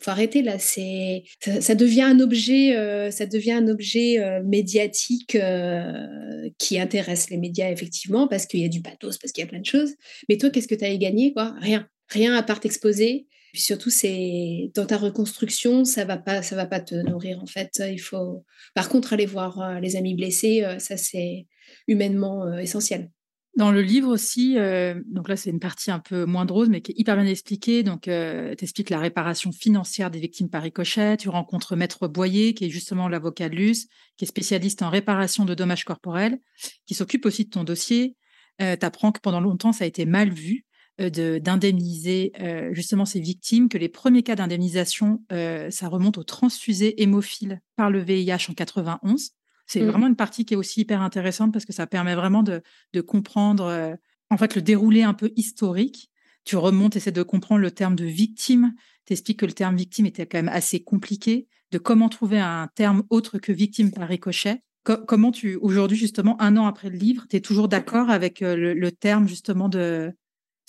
faut arrêter là. C'est ça, devient un objet, euh, ça devient un objet euh, médiatique euh, qui intéresse les médias effectivement parce qu'il y a du pathos, parce qu'il y a plein de choses. Mais toi, qu'est-ce que tu as gagner quoi? Rien, rien à part t'exposer. Puis surtout, c'est dans ta reconstruction, ça va pas, ça va pas te nourrir en fait. Il faut, par contre, aller voir les amis blessés, ça c'est humainement essentiel. Dans le livre aussi, euh, donc là c'est une partie un peu moins mais qui est hyper bien expliquée. Donc, euh, tu expliques la réparation financière des victimes par ricochet. Tu rencontres Maître Boyer, qui est justement l'avocat de Luce, qui est spécialiste en réparation de dommages corporels, qui s'occupe aussi de ton dossier. Euh, tu apprends que pendant longtemps ça a été mal vu. d'indemniser justement ces victimes, que les premiers cas d'indemnisation, ça remonte aux transfusés hémophiles par le VIH en 91. C'est mmh. vraiment une partie qui est aussi hyper intéressante parce que ça permet vraiment de, de comprendre en fait le déroulé un peu historique. Tu remontes, essaies de comprendre le terme de victime, t'expliques que le terme victime était quand même assez compliqué, de comment trouver un terme autre que victime par ricochet. comment tu, aujourd'hui, justement, un an après le livre, tu es toujours d'accord avec le, terme, justement, de.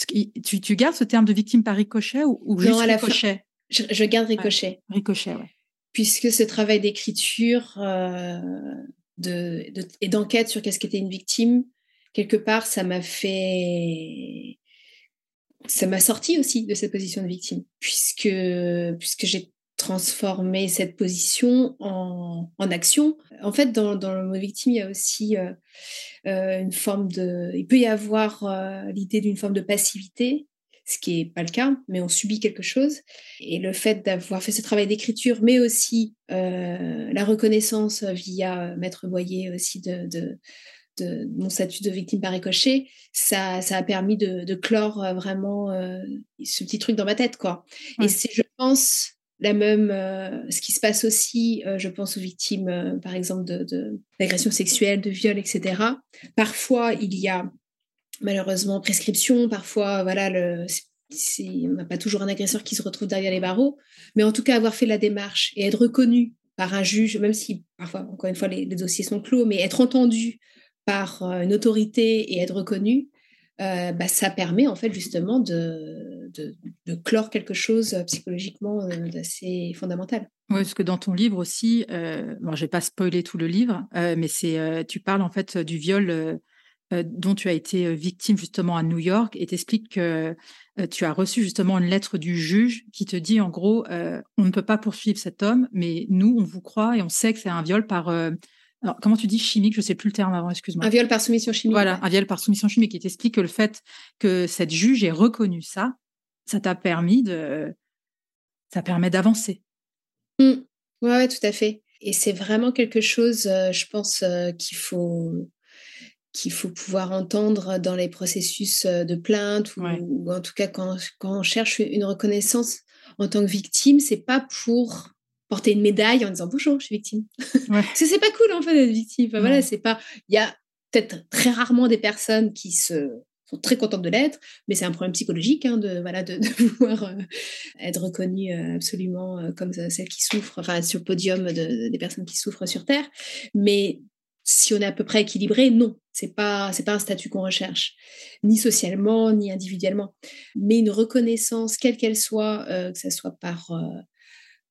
Tu, tu, gardes ce terme de victime par ricochet ou, juste ricochet? Je, garde ricochet. ricochet, oui. Puisque ce travail d'écriture euh, et d'enquête sur qu'est-ce qu'était une victime, quelque part, ça m'a fait ça m'a sorti aussi de cette position de victime, puisque, puisque j'ai transformé cette position en, en, action. En fait, dans, le mot victime, il y a aussi euh, euh, une forme de... Il peut y avoir l'idée d'une forme de passivité, ce qui n'est pas le cas, mais on subit quelque chose. Et le fait d'avoir fait ce travail d'écriture, mais aussi la reconnaissance via Maître Boyer aussi de, de de mon statut de victime par ricochet, ça, ça a permis de, clore euh, vraiment euh, ce petit truc dans ma tête, quoi. Et c'est, je pense, la même, euh, ce qui se passe aussi, je pense aux victimes, par exemple, de, d'agressions sexuelles, de viols, etc. Parfois, il y a malheureusement prescription, parfois, voilà, on n'a pas toujours un agresseur qui se retrouve derrière les barreaux, mais en tout cas, avoir fait la démarche et être reconnu par un juge, même si parfois, encore une fois, les, dossiers sont clos, mais être entendu par euh, une autorité et être reconnu, euh, bah, ça permet en fait justement de, clore quelque chose euh, psychologiquement d'assez fondamental. Oui, parce que dans ton livre aussi, bon, je vais pas spoiler tout le livre, mais c'est tu parles en fait du viol dont tu as été victime justement à New York et t'expliques que tu as reçu justement une lettre du juge qui te dit en gros on ne peut pas poursuivre cet homme, mais nous on vous croit et on sait que c'est un viol par alors, comment tu dis chimique? Je ne sais plus le terme avant, excuse-moi. Un viol par soumission chimique. Voilà, un viol par soumission chimique qui t'explique que le fait que cette juge ait reconnu ça, ça t'a permis de. Ça permet d'avancer. Oui, mmh. Ouais, tout à fait. Et c'est vraiment quelque chose, euh, je pense, euh, qu'il faut qu'il faut pouvoir entendre dans les processus euh, de plainte ou, ou en tout cas quand, quand, on cherche une reconnaissance en tant que victime, c'est pas pour porter une médaille en disant bonjour, je suis victime. Parce que c'est pas cool en fait d'être victime. voilà, c'est pas. Il y a peut-être très rarement des personnes qui se sont très contentes de l'être, mais c'est un problème psychologique hein, de voilà de, [LAUGHS] pouvoir euh, être reconnue euh, absolument euh, comme celle qui souffre, enfin sur le podium des personnes qui souffrent sur Terre. Mais si on est à peu près équilibré, non, c'est pas c'est pas un statut qu'on recherche, ni socialement ni individuellement, mais une reconnaissance quelle qu'elle soit, que ce soit par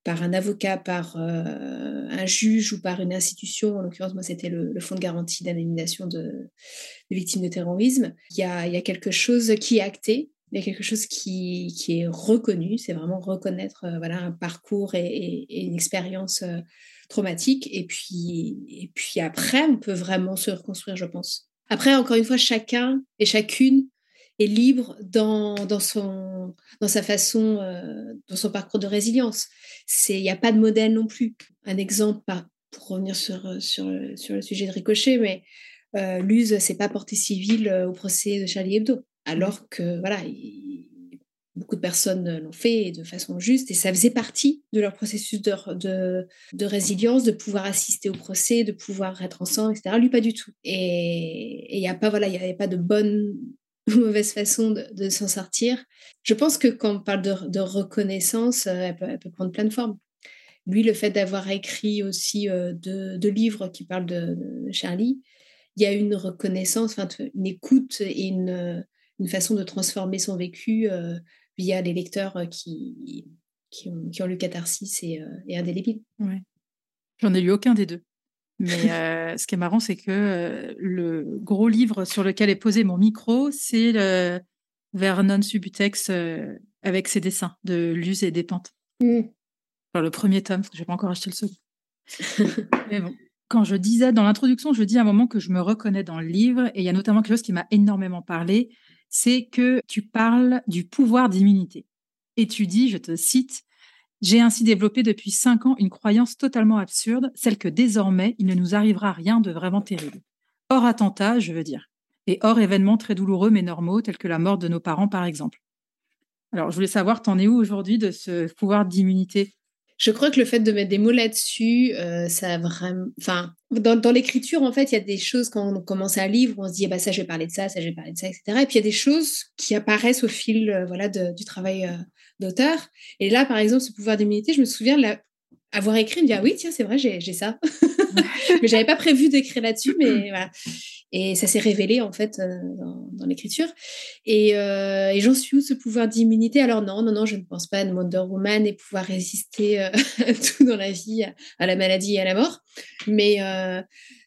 par un avocat, par euh, un juge ou par une institution, en l'occurrence, moi, c'était le, Fonds de garantie d'indemnisation de, victimes de terrorisme, il y, a, il y a, quelque chose qui est acté, il y a quelque chose qui, qui est reconnu, c'est vraiment reconnaître euh, voilà, un parcours et, une expérience euh, traumatique. Et puis, et puis après, on peut vraiment se reconstruire, je pense. Après, encore une fois, chacun et chacune est libre dans, dans, son, dans sa façon, euh, dans son parcours de résilience. Il n'y a pas de modèle non plus. Un exemple, pour revenir sur, sur, sur le sujet de Ricochet, mais Luz s'est pas portée civile au procès de Charlie Hebdo, alors que voilà, beaucoup de personnes l'ont fait de façon juste et ça faisait partie de leur processus de, de, résilience, de pouvoir assister au procès, de pouvoir être ensemble, etc. Lui, pas du tout. Et il n'y voilà, avait pas de bonne [LAUGHS] mauvaise façon de, s'en sortir. Je pense que quand on parle de, reconnaissance, euh, elle peut, prendre plein de formes. Lui, le fait d'avoir écrit aussi euh, deux, livres qui parlent de, Charlie, il y a une reconnaissance, une écoute et une, façon de transformer son vécu euh, via les lecteurs qui, qui, ont, lu Catharsis et, et Indélébile. Ouais. J'en ai lu aucun des deux. Mais euh, [LAUGHS] ce qui est marrant, c'est que euh, le gros livre sur lequel est posé mon micro, c'est le Vernon Subutex euh, avec ses dessins de Luz et des pentes. Mmh. le premier tome, parce que je n'ai pas encore acheté le second. [LAUGHS] Mais bon, quand je disais dans l'introduction, je dis à un moment que je me reconnais dans le livre, et il y a notamment quelque chose qui m'a énormément parlé, c'est que tu parles du pouvoir d'immunité. Et tu dis, je te cite, j'ai ainsi développé depuis cinq ans une croyance totalement absurde, celle que désormais il ne nous arrivera rien de vraiment terrible. Hors attentat, je veux dire. et hors événements très douloureux mais normaux, tels que la mort de nos parents, par exemple. Alors, je voulais savoir, t'en es où aujourd'hui de ce pouvoir d'immunité? Je crois que le fait de mettre des mots là-dessus, euh, ça a vraiment. Enfin, dans, l'écriture, en fait, il y a des choses quand on commence un livre, où on se dit, ah bah, ça, je vais parler de ça, ça, je vais parler de ça, etc. Et puis, il y a des choses qui apparaissent au fil euh, voilà, du travail euh, d'auteur. Et là, par exemple, ce pouvoir d'immunité, je me souviens de avoir écrit, me dire, ah oui, tiens, c'est vrai, j'ai ça. [LAUGHS] mais j'avais pas prévu d'écrire là-dessus, mais voilà. Et ça s'est révélé en fait euh, dans, l'écriture. Euh, et, j'en suis où ce pouvoir d'immunité? Alors non, non, non, je ne pense pas à Wonder Woman et pouvoir résister euh, [LAUGHS] à tout dans la vie, à la maladie et à la mort. Mais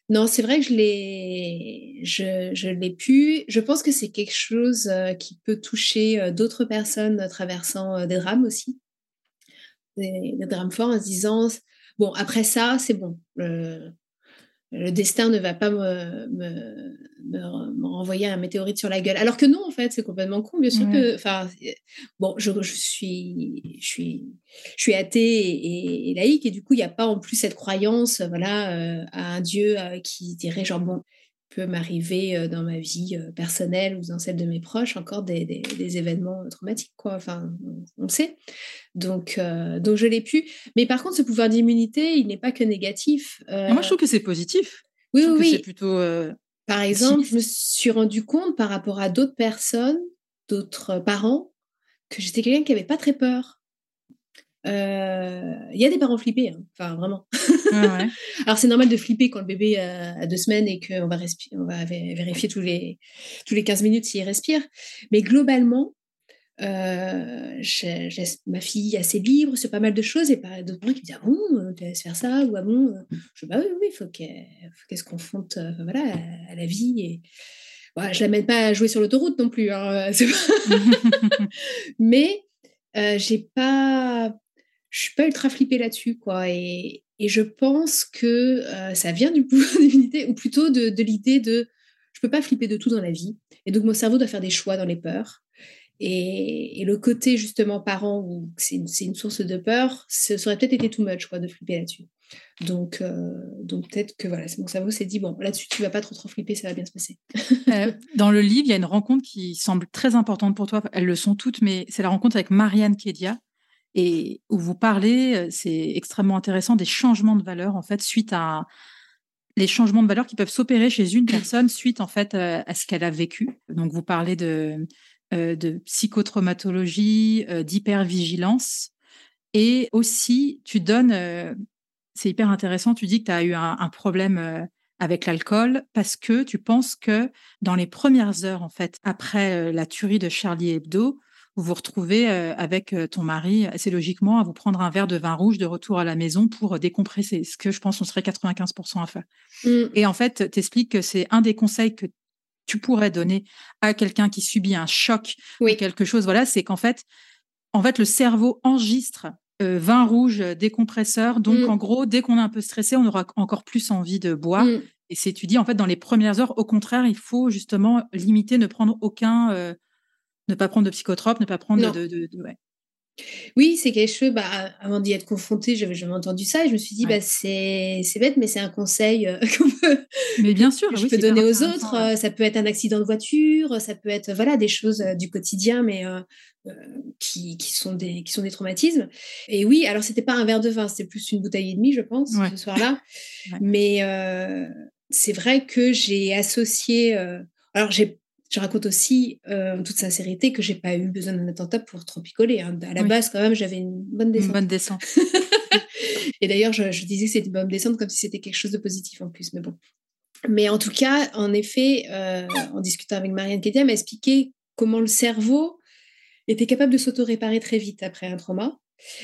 non, c'est vrai que je l'ai, je l'ai pu. Je pense que c'est quelque chose qui peut toucher d'autres personnes traversant des drames aussi, des, des, drames forts, en se disant bon après ça c'est bon le destin ne va pas me, me, renvoyer un météorite sur la gueule. Alors que non, en fait, c'est complètement con. Bien sûr que, enfin, bon, je, suis, je suis, je suis athée et, laïque, et du coup, il n'y a pas en plus cette croyance, voilà, euh, à un Dieu euh, qui dirait genre bon, peut m'arriver euh, dans ma vie personnelle ou dans celle de mes proches encore des, des, événements traumatiques, quoi. Enfin, on, le sait. Donc, euh, donc je l'ai pu. Mais par contre, ce pouvoir d'immunité, il n'est pas que négatif. Ah, moi, je trouve que c'est positif. Oui, oui, C'est plutôt. Euh, par exemple, je me suis rendu compte par rapport à d'autres personnes, d'autres parents, que j'étais quelqu'un qui n'avait pas très peur. Euh, il y a des parents flippés, hein. enfin vraiment. [LAUGHS] Alors c'est normal de flipper quand le bébé a, deux semaines et qu'on va, on va vérifier tous les, tous les 15 minutes s'il respire. Mais globalement, euh, ma fille assez libre sur pas mal de choses et pas d'autres qui me disent ah bon euh, tu laisses faire ça ou ah bon euh. je dis bah oui oui faut qu'elle se confronte voilà à, la vie et voilà, je l'amène pas à jouer sur l'autoroute non plus hein, [LAUGHS] mais j'ai pas je suis pas ultra flippée là-dessus quoi et, et, je pense que ça vient du pouvoir [LAUGHS] d'unité ou plutôt de, de l'idée de je peux pas flipper de tout dans la vie et donc mon cerveau doit faire des choix dans les peurs et, le côté justement parent où c'est une, source de peur, ce serait peut-être été too much quoi, de flipper là-dessus. Donc, euh, donc peut-être que voilà, mon cerveau s'est dit bon, là-dessus tu vas pas trop trop flipper, ça va bien se passer. [LAUGHS] Euh, dans le livre, il y a une rencontre qui semble très importante pour toi. Elles le sont toutes, mais c'est la rencontre avec Marianne Kedia et où vous parlez, euh, c'est extrêmement intéressant des changements de valeur en fait suite à les changements de valeur qui peuvent s'opérer chez une personne suite en fait à ce qu'elle a vécu. Donc vous parlez de de psychotraumatologie, euh, d'hypervigilance. Et aussi, tu donnes, euh, c'est hyper intéressant, tu dis que tu as eu un, problème avec l'alcool parce que tu penses que dans les premières heures, en fait, après la tuerie de Charlie Hebdo, vous vous retrouvez avec ton mari assez logiquement à vous prendre un verre de vin rouge de retour à la maison pour décompresser, ce que je pense on serait 95% à faire. Mmh. Et en fait, tu expliques que c'est un des conseils que tu pourrais donner à quelqu'un qui subit un choc ou quelque chose, voilà, c'est qu'en fait, en fait, le cerveau enregistre euh, vin rouge décompresseur. Donc, mm. en gros, dès qu'on est un peu stressé, on aura encore plus envie de boire. Mm. Et c'est, tu dis, en fait, dans les premières heures, au contraire, il faut justement limiter, ne prendre aucun, euh, ne pas prendre de psychotrope, ne pas prendre de, de, oui, c'est quelque chose, bah, avant d'y être confrontée, j'avais jamais entendu ça et je me suis dit, bah, c'est bête, mais c'est un conseil euh, [LAUGHS] qu'on peut, mais bien sûr, je peux donner aux autres. Euh, ça peut être un accident de voiture, ça peut être voilà, des choses euh, du quotidien, mais qui, qui, sont des, qui sont des traumatismes. Et oui, alors c'était pas un verre de vin, c'était plus une bouteille et demie, je pense, ce soir-là. [LAUGHS] Mais c'est vrai que j'ai associé. alors, j'ai je raconte aussi, en toute sincérité, que j'ai pas eu besoin d'un attentat pour trop picoler. Hein. À la base, quand même, j'avais une bonne descente. Une bonne descente. [LAUGHS] et d'ailleurs, je, disais que c'était une bonne descente comme si c'était quelque chose de positif en plus. Mais bon. Mais en tout cas, en effet, euh, en discutant avec Marianne Kedia, m'a expliqué comment le cerveau était capable de s'auto-réparer très vite après un trauma.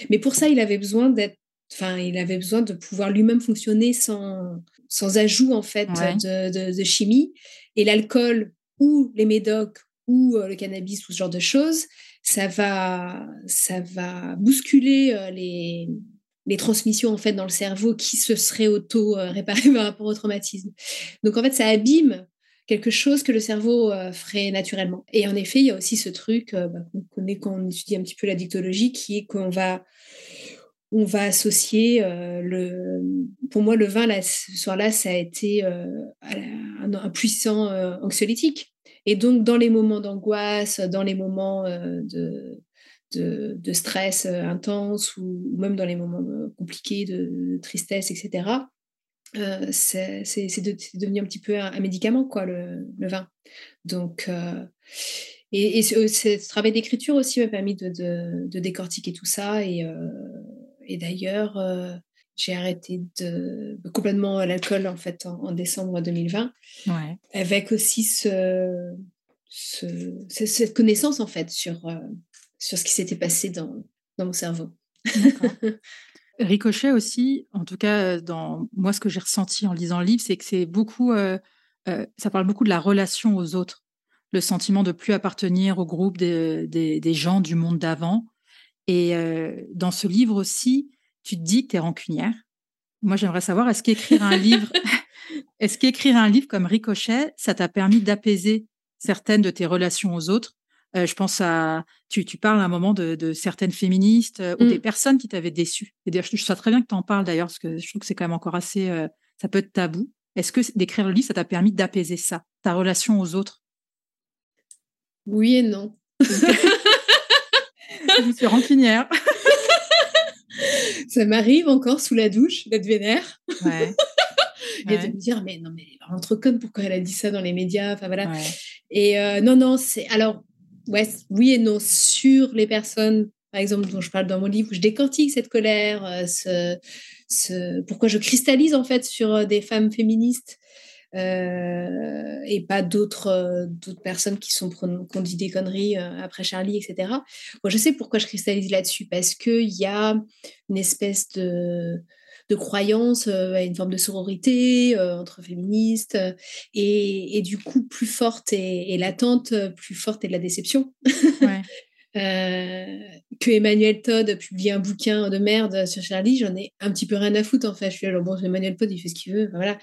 Mais pour ça, il avait besoin d'être, enfin, il avait besoin de pouvoir lui-même fonctionner sans, sans ajout en fait de, de, chimie. Et l'alcool ou les médocs ou euh, le cannabis ou ce genre de choses, ça va, ça va bousculer euh, les, les transmissions en fait dans le cerveau qui se seraient auto-réparées [LAUGHS] par rapport au traumatisme. Donc en fait, ça abîme quelque chose que le cerveau euh, ferait naturellement. Et en effet, il y a aussi ce truc bah, qu'on connaît quand on étudie un petit peu la dictologie, qui est qu'on va on va associer le. Pour moi, le vin ce soir-là, ça a été un, puissant anxiolytique. Et donc, dans les moments d'angoisse, dans les moments de, de, stress intense ou, même dans les moments compliqués de, tristesse, etc., c'est devenu un petit peu un, médicament, quoi, le, vin. Donc, et, ce, travail d'écriture aussi m'a permis de, décortiquer tout ça. Et, et d'ailleurs, j'ai arrêté de, complètement l'alcool en fait en, décembre 2020, avec aussi ce, cette connaissance en fait sur, euh, sur ce qui s'était passé dans, dans mon cerveau. [LAUGHS] Ricochet aussi, en tout cas dans moi ce que j'ai ressenti en lisant le livre, c'est que c'est beaucoup, euh, euh, ça parle beaucoup de la relation aux autres, le sentiment de plus appartenir au groupe des, des, des gens du monde d'avant. Et dans ce livre aussi, tu te dis que tu es rancunière. Moi, j'aimerais savoir, est-ce qu'écrire un livre, [LAUGHS] est-ce qu'écrire un livre comme Ricochet, ça t'a permis d'apaiser certaines de tes relations aux autres? Euh, Je pense à, tu, tu, parles à un moment de, certaines féministes euh, ou des mm. personnes qui t'avaient déçu. Et je, je sais très bien que tu en parles d'ailleurs, parce que je trouve que c'est quand même encore assez, euh, ça peut être tabou. Est-ce que d'écrire le livre, ça t'a permis d'apaiser ça, ta relation aux autres? Oui et non. [LAUGHS] je suis rancunière ça m'arrive encore sous la douche d'être vénère. [LAUGHS] et de me dire, mais non, mais entre conne, pourquoi elle a dit ça dans les médias? Enfin voilà. Et euh, non, non, c'est. Alors, ouais, oui et non, sur les personnes, par exemple, dont je parle dans mon livre, où je décortique cette colère, euh, ce, ce, pourquoi je cristallise en fait sur euh, des femmes féministes euh, et pas d'autres euh, d'autres personnes qui sont qui ont dit des conneries euh, après Charlie, etc. Moi, je sais pourquoi je cristallise là-dessus parce qu'il y a une espèce de de croyance à une forme de sororité entre féministes et, et, du coup plus forte et, et latente, plus forte est la déception. Ouais. [LAUGHS] Euh, que Emmanuel Todd publie un bouquin de merde sur Charlie, j'en ai un petit peu rien à foutre en fait. Je suis là, bon, Emmanuel Todd, il fait ce qu'il veut. Voilà.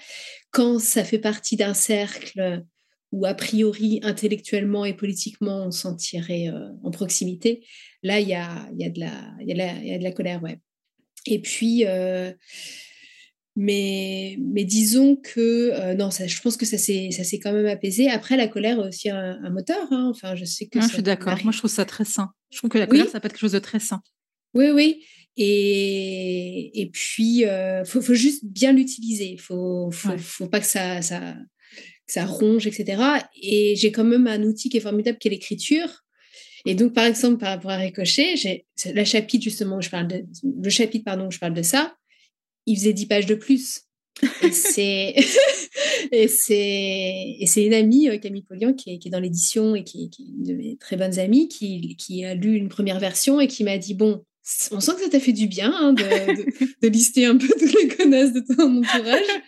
Quand ça fait partie d'un cercle où a priori intellectuellement et politiquement on s'en tirait euh, en proximité, là il y a, y, a y, y a de la colère, ouais. Et puis, euh, mais, mais disons que euh, non, ça, je pense que ça s'est quand même apaisé. Après, la colère est aussi un, moteur. Hein. Enfin, je sais que. je suis d'accord. Moi, je trouve ça très sain. Je trouve que la colère, ça peut être quelque chose de très sain. Oui, oui. Et, et puis, il euh, faut, faut, juste bien l'utiliser. Il faut, faut, faut, pas que ça, ça, ça ronge, etc. Et j'ai quand même un outil qui est formidable, qui est l'écriture. Et donc, par exemple, par rapport à Ricochet, j'ai le chapitre justement où je parle de, le chapitre pardon où je parle de ça il faisait 10 pages de plus. et [LAUGHS] [LAUGHS] c'est et une amie euh, Camille Polian qui est, qui est dans l'édition et qui, qui, est une de mes très bonnes amies qui, qui a lu une première version et qui m'a dit bon on sent que ça t'a fait du bien hein, de, de, lister un peu [LAUGHS] toutes les connasses de ton entourage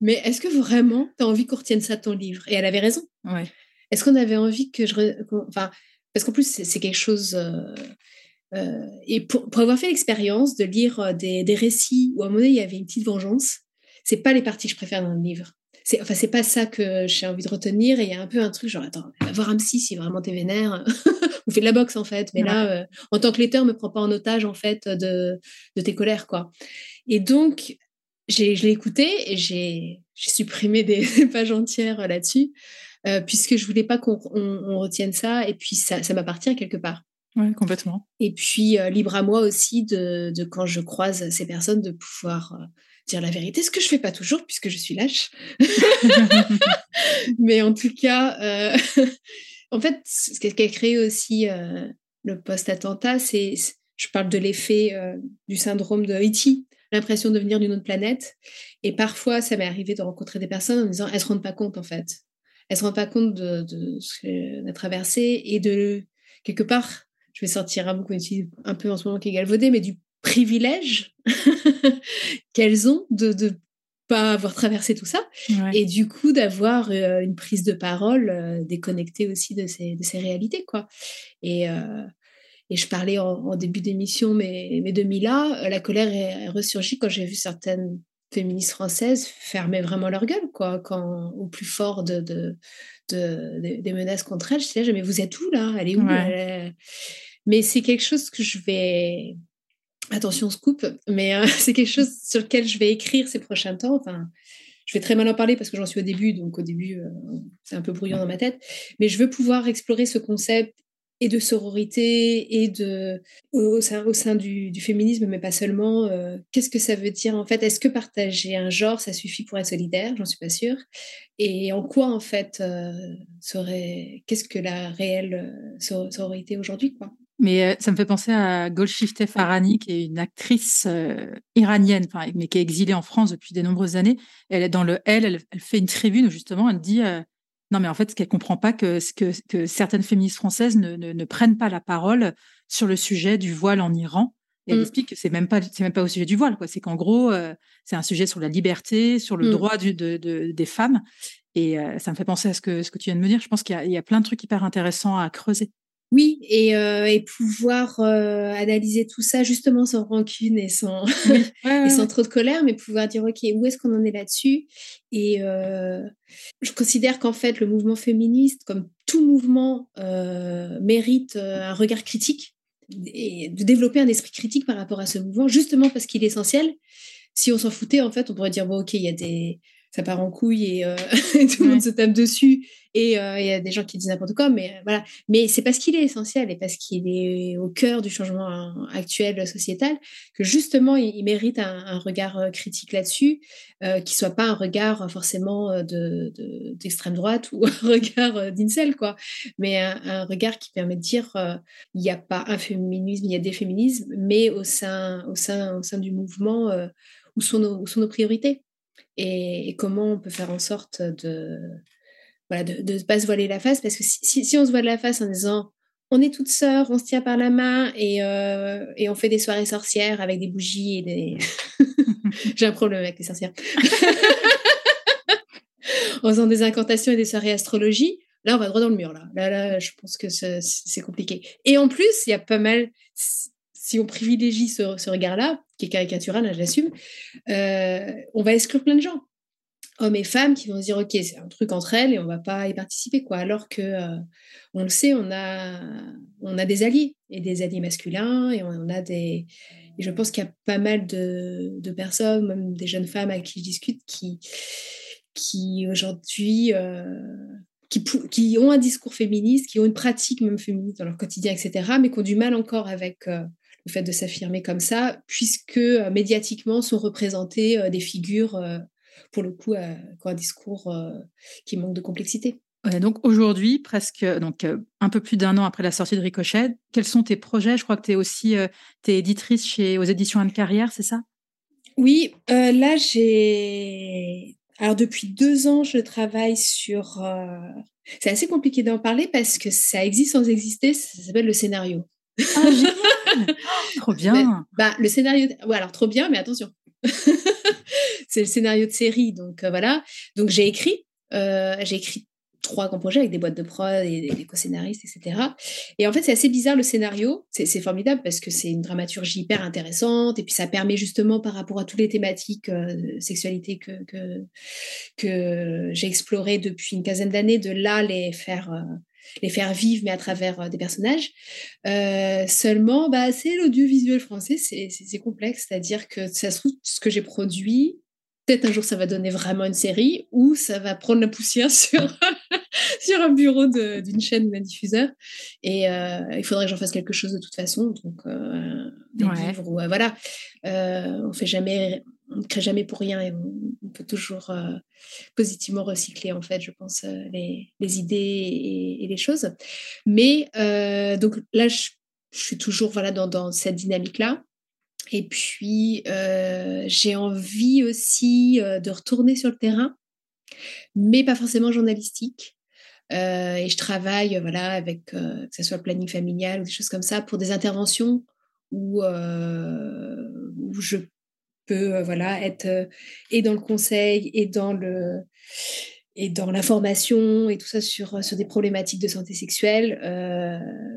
mais est-ce que vraiment tu as envie qu'on retienne ça de ton livre? Et elle avait raison ouais. est-ce qu'on avait envie que je enfin parce qu'en plus c'est quelque chose euh, euh, et pour, avoir fait l'expérience de lire euh, des, des, récits où à un moment donné, il y avait une petite vengeance, c'est pas les parties que je préfère dans le livre. C'est, enfin, c'est pas ça que j'ai envie de retenir. Et il y a un peu un truc genre, attends, va voir un psy si vraiment t'es vénère. [LAUGHS] On fait de la boxe, en fait. Mais là, euh, en tant que lecteur, me prends pas en otage, en fait, de, de tes colères, quoi. Et donc, j'ai, je l'ai écouté et j'ai, j'ai supprimé des, [LAUGHS] pages entières là-dessus, puisque je voulais pas qu'on on, retienne ça. Et puis, ça, ça m'appartient quelque part. Oui, complètement. Et puis, euh, libre à moi aussi de, de, quand je croise ces personnes, de pouvoir euh, dire la vérité, ce que je fais pas toujours puisque je suis lâche. [LAUGHS] Mais en tout cas, euh, [LAUGHS] en fait, ce qui a créé aussi le post-attentat, c'est, je parle de l'effet du syndrome de E.T., l'impression de venir d'une autre planète. Et parfois, ça m'est arrivé de rencontrer des personnes en me disant, elles se rendent pas compte en fait. Elles se rendent pas compte de, de ce qu'on a traversé et de quelque part je vais sortir un mot qu'on utilise un peu en ce moment qui est galvaudé, mais du privilège [LAUGHS] qu'elles ont de ne pas avoir traversé tout ça. Et du coup d'avoir euh, une prise de parole euh, déconnectée aussi de ces, de ces réalités quoi. Et, euh, et je parlais en, début d'émission mais, mais de Mila la colère est, ressurgie quand j'ai vu certaines féministes françaises fermer vraiment leur gueule quoi quand au plus fort de, de, des menaces contre elles. Je disais mais vous êtes où là? Elle est où? Mais c'est quelque chose que je vais. Attention, scoop, mais euh, [LAUGHS] c'est quelque chose sur lequel je vais écrire ces prochains temps. Enfin, je vais très mal en parler parce que j'en suis au début, donc au début, c'est un peu bruyant dans ma tête. Mais je veux pouvoir explorer ce concept et de sororité et de au, sein, au sein du, féminisme, mais pas seulement. Euh, qu'est-ce que ça veut dire en fait? Est-ce que partager un genre, ça suffit pour être solidaire? J'en suis pas sûre. Et en quoi en fait euh, serait Qu'est-ce que la réelle euh, sororité aujourd'hui quoi? Mais ça me fait penser à Golshifteh Farhani, qui est une actrice iranienne, mais qui est exilée en France depuis de nombreuses années. Elle est dans le Elle, elle, elle fait une tribune où justement elle dit non, mais en fait, ce qu'elle comprend pas, que, que, que certaines féministes françaises ne, ne, prennent pas la parole sur le sujet du voile en Iran. Et elle mm. explique que c'est même pas c'est même pas au sujet du voile, quoi. C'est qu'en gros, euh, c'est un sujet sur la liberté, sur le mm. droit du, de, de, des femmes. Et euh, ça me fait penser à ce que ce que tu viens de me dire. Je pense qu'il y, y, a plein de trucs hyper intéressants à creuser. Oui, et, euh, et pouvoir euh, analyser tout ça justement sans rancune et sans, [LAUGHS] et sans trop de colère, mais pouvoir dire, OK, où est-ce qu'on en est là-dessus? Et euh, je considère qu'en fait, le mouvement féministe, comme tout mouvement, mérite un regard critique et de développer un esprit critique par rapport à ce mouvement, justement parce qu'il est essentiel. Si on s'en foutait, en fait, on pourrait dire, bon, OK, il y a des ça part en couille et, euh, [LAUGHS] tout le monde se tape dessus. Et euh, il y a des gens qui disent n'importe quoi mais voilà. Mais c'est parce qu'il est essentiel et parce qu'il est au cœur du changement actuel sociétal que justement il, mérite un, regard euh, critique là-dessus qui soit pas un regard forcément de, d'extrême droite [LAUGHS] ou un regard d'incel quoi. Mais un, regard qui permet de dire il n'y a pas un féminisme il y a des féminismes mais au sein au sein au sein du mouvement où sont où sont nos priorités et, comment on peut faire en sorte de voilà de ne pas se voiler la face? Parce que si, si, on se voile la face en disant on est toutes sœurs, on se tient par la main et, euh, et on fait des soirées sorcières avec des bougies et des... [LAUGHS] J'ai un problème avec les sorcières. [LAUGHS] en faisant des incantations et des soirées astrologie, là, on va droit dans le mur. Là, là, là je pense que c'est compliqué. Et en plus, il y a pas mal, si on privilégie ce, ce regard-là, qui est caricatural, je euh, on va exclure plein de gens, hommes et femmes, qui vont se dire ok, c'est un truc entre elles et on va pas y participer quoi. Alors que euh, on le sait, on a on a des alliés et des alliés masculins et on, a des et je pense qu'il y a pas mal de, de, personnes, même des jeunes femmes avec qui je discute, qui qui aujourd'hui euh, qui, qui, ont un discours féministe, qui ont une pratique même féministe dans leur quotidien, etc., mais qui ont du mal encore avec le fait de s'affirmer comme ça, puisque euh, médiatiquement sont représentées euh, des figures, euh, pour le coup, qui ont un discours qui manque de complexité. donc aujourd'hui, presque donc un peu plus d'un an après la sortie de Ricochet, quels sont tes projets? Je crois que tu es aussi es éditrice chez aux éditions Anne Carrière, c'est ça? Oui, là j'ai alors depuis deux ans, je travaille sur. C'est assez compliqué d'en parler parce que ça existe sans exister. Ça s'appelle le scénario. Ah, [LAUGHS] [LAUGHS] trop bien. bah, le scénario, ouais, alors trop bien, mais attention. [LAUGHS] c'est le scénario de série, donc euh, voilà. Donc j'ai écrit, euh, j'ai écrit trois grands projets avec des boîtes de prod et des, co-scénaristes, etc. Et en fait, c'est assez bizarre le scénario. C'est formidable parce que c'est une dramaturgie hyper intéressante et puis ça permet justement par rapport à toutes les thématiques euh, sexualité que, que, que j'ai explorées depuis une quinzaine d'années, de là les faire les faire vivre, mais à travers euh, des personnages. Euh, seulement, bah, c'est l'audiovisuel français, c'est complexe, c'est-à-dire que ça se trouve, ce que j'ai produit, peut-être un jour ça va donner vraiment une série, ou ça va prendre la poussière [LAUGHS] sur, sur un bureau d'une chaîne d'un diffuseur. Et euh, il faudrait que j'en fasse quelque chose de toute façon, donc des livres, ou voilà. on fait jamais on ne crée jamais pour rien et on, peut toujours euh, positivement recycler, en fait, je pense, euh, les, idées et, les choses. Mais euh, donc là, je, suis toujours voilà, dans, cette dynamique-là. Et puis, j'ai envie aussi de retourner sur le terrain, mais pas forcément journalistique. et je travaille voilà, avec, que ce soit le planning familial ou des choses comme ça, pour des interventions où, où je peut euh, voilà être euh, et dans le conseil et dans le et dans l'information et tout ça sur, euh, sur des problématiques de santé sexuelle,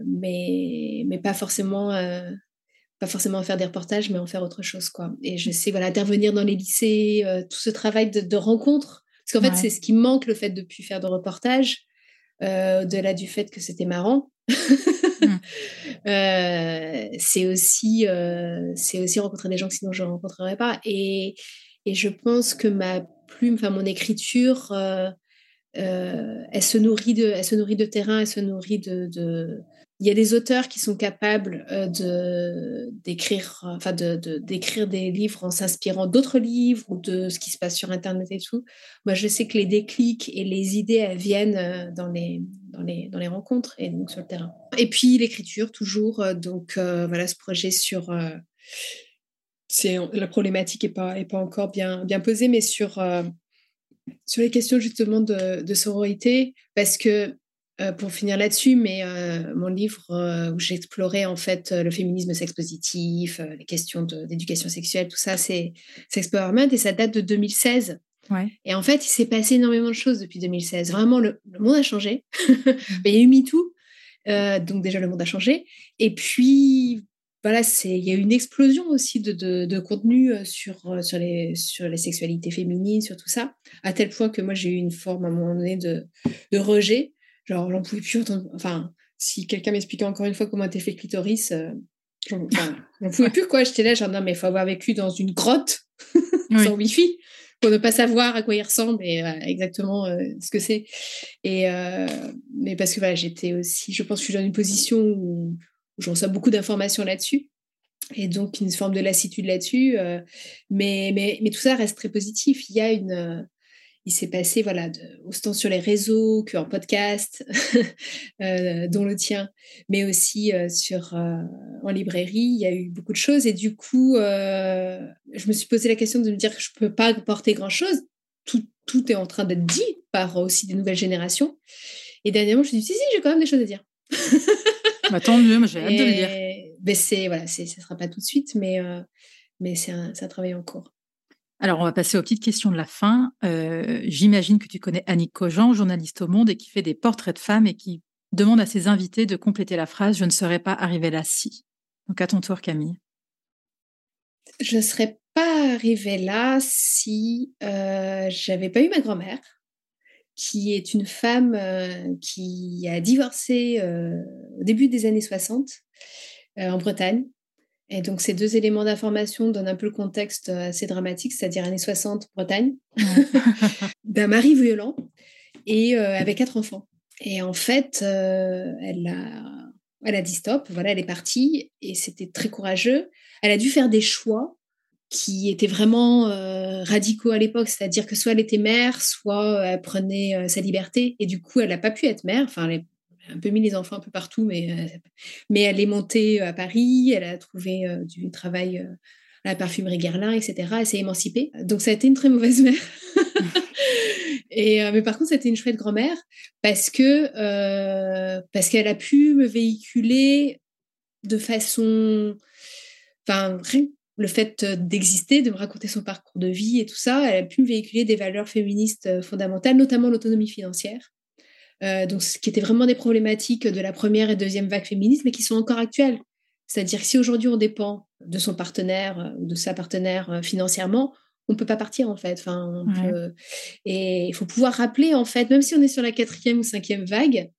mais, mais pas forcément pas forcément faire des reportages, mais en faire autre chose quoi. Et je sais voilà intervenir dans les lycées, tout ce travail de, de rencontre, parce qu'en fait c'est ce qui manque le fait de plus faire de reportages, au-delà du fait que c'était marrant. Mmh. [LAUGHS] Euh, c'est aussi, euh, c'est aussi rencontrer des gens que sinon je ne rencontrerais pas. Et, et je pense que ma plume, enfin mon écriture, elle se nourrit de, elle se nourrit de terrain, elle se nourrit de il y a des auteurs qui sont capables euh, d'écrire, enfin d'écrire des livres en s'inspirant d'autres livres ou de ce qui se passe sur Internet et tout. Moi, je sais que les déclics et les idées viennent euh, dans les dans les dans les rencontres et donc sur le terrain. Et puis l'écriture toujours. Euh, donc voilà, ce projet sur c'est la problématique est pas est pas encore bien bien posée, mais sur sur les questions justement de, de sororité, parce que euh, pour finir là-dessus, mais euh, mon livre euh, où j'explorais en fait le féminisme sex positif, les questions d'éducation sexuelle, tout ça, c'est Sexpowerment et ça date de 2016. Et en fait, il s'est passé énormément de choses depuis 2016. Vraiment, le, monde a changé. [LAUGHS] Mm. il y a eu MeToo, donc déjà le monde a changé. Et puis, voilà, il y a eu une explosion aussi de, de, contenu sur, sur, les, sur les sexualités féminines, sur tout ça, à tel point que moi, j'ai eu une forme à un moment donné de, de rejet Genre, j'en pouvais plus Enfin, si quelqu'un m'expliquait encore une fois comment était fait clitoris, euh, [LAUGHS] j'en pouvais plus, quoi. J'étais là, genre, non, mais il faut avoir vécu dans une grotte [LAUGHS] sans wifi pour ne pas savoir à quoi il ressemble et euh, exactement euh, ce que c'est. Et mais parce que voilà, j'étais aussi, je pense que je suis dans une position où, où je reçois beaucoup d'informations là-dessus et donc une forme de lassitude là-dessus. mais, mais, mais tout ça reste très positif. Il y a une, il s'est passé, voilà, de, autant sur les réseaux qu'en podcast, [LAUGHS] euh, dont le tien, mais aussi euh, sur, euh, en librairie. Il y a eu beaucoup de choses. Et du coup, je me suis posé la question de me dire que je ne peux pas porter grand-chose. Tout, tout, est en train d'être dit par aussi des nouvelles générations. Et dernièrement, je me suis dit, si, si, j'ai quand même des choses à dire. [LAUGHS] bah, tant mieux, j'ai hâte de le lire. Ben c'est, voilà, ça ne sera pas tout de suite, mais, mais c'est un, un travail en cours. Alors, on va passer aux petites questions de la fin. Euh, j'imagine que tu connais Annick Cogent, journaliste au Monde et qui fait des portraits de femmes et qui demande à ses invités de compléter la phrase Je ne serais pas arrivée là si. Donc, à ton tour, Camille. Je ne serais pas arrivée là si euh, j'avais pas eu ma grand-mère, qui est une femme euh, qui a divorcé euh, au début des années 60 en Bretagne et donc, ces deux éléments d'information donnent un peu le contexte euh, assez dramatique, c'est-à-dire années 60, Bretagne, [LAUGHS] d'un mari violent et euh, avec quatre enfants. Et en fait, euh, elle, a, elle a dit stop, voilà, elle est partie et c'était très courageux. Elle a dû faire des choix qui étaient vraiment radicaux à l'époque, c'est-à-dire que soit elle était mère, soit elle prenait sa liberté et du coup, elle n'a pas pu être mère. Enfin, elle un peu mis les enfants un peu partout, mais, euh, mais elle est montée à Paris, elle a trouvé euh, du travail euh, à la parfumerie Guerlain, etc. Elle s'est émancipée. Donc ça a été une très mauvaise mère. [LAUGHS] Et, mais par contre, c'était une chouette grand-mère parce que parce qu'elle a pu me véhiculer de façon, enfin, le fait d'exister, de me raconter son parcours de vie et tout ça, elle a pu me véhiculer des valeurs féministes fondamentales, notamment l'autonomie financière. Euh, donc, ce qui étaient vraiment des problématiques de la première et deuxième vague féministe, mais qui sont encore actuelles. C'est-à-dire que si aujourd'hui on dépend de son partenaire euh, ou de sa partenaire euh, financièrement, on ne peut pas partir en fait. Enfin, Et il faut pouvoir rappeler en fait, même si on est sur la quatrième ou cinquième vague,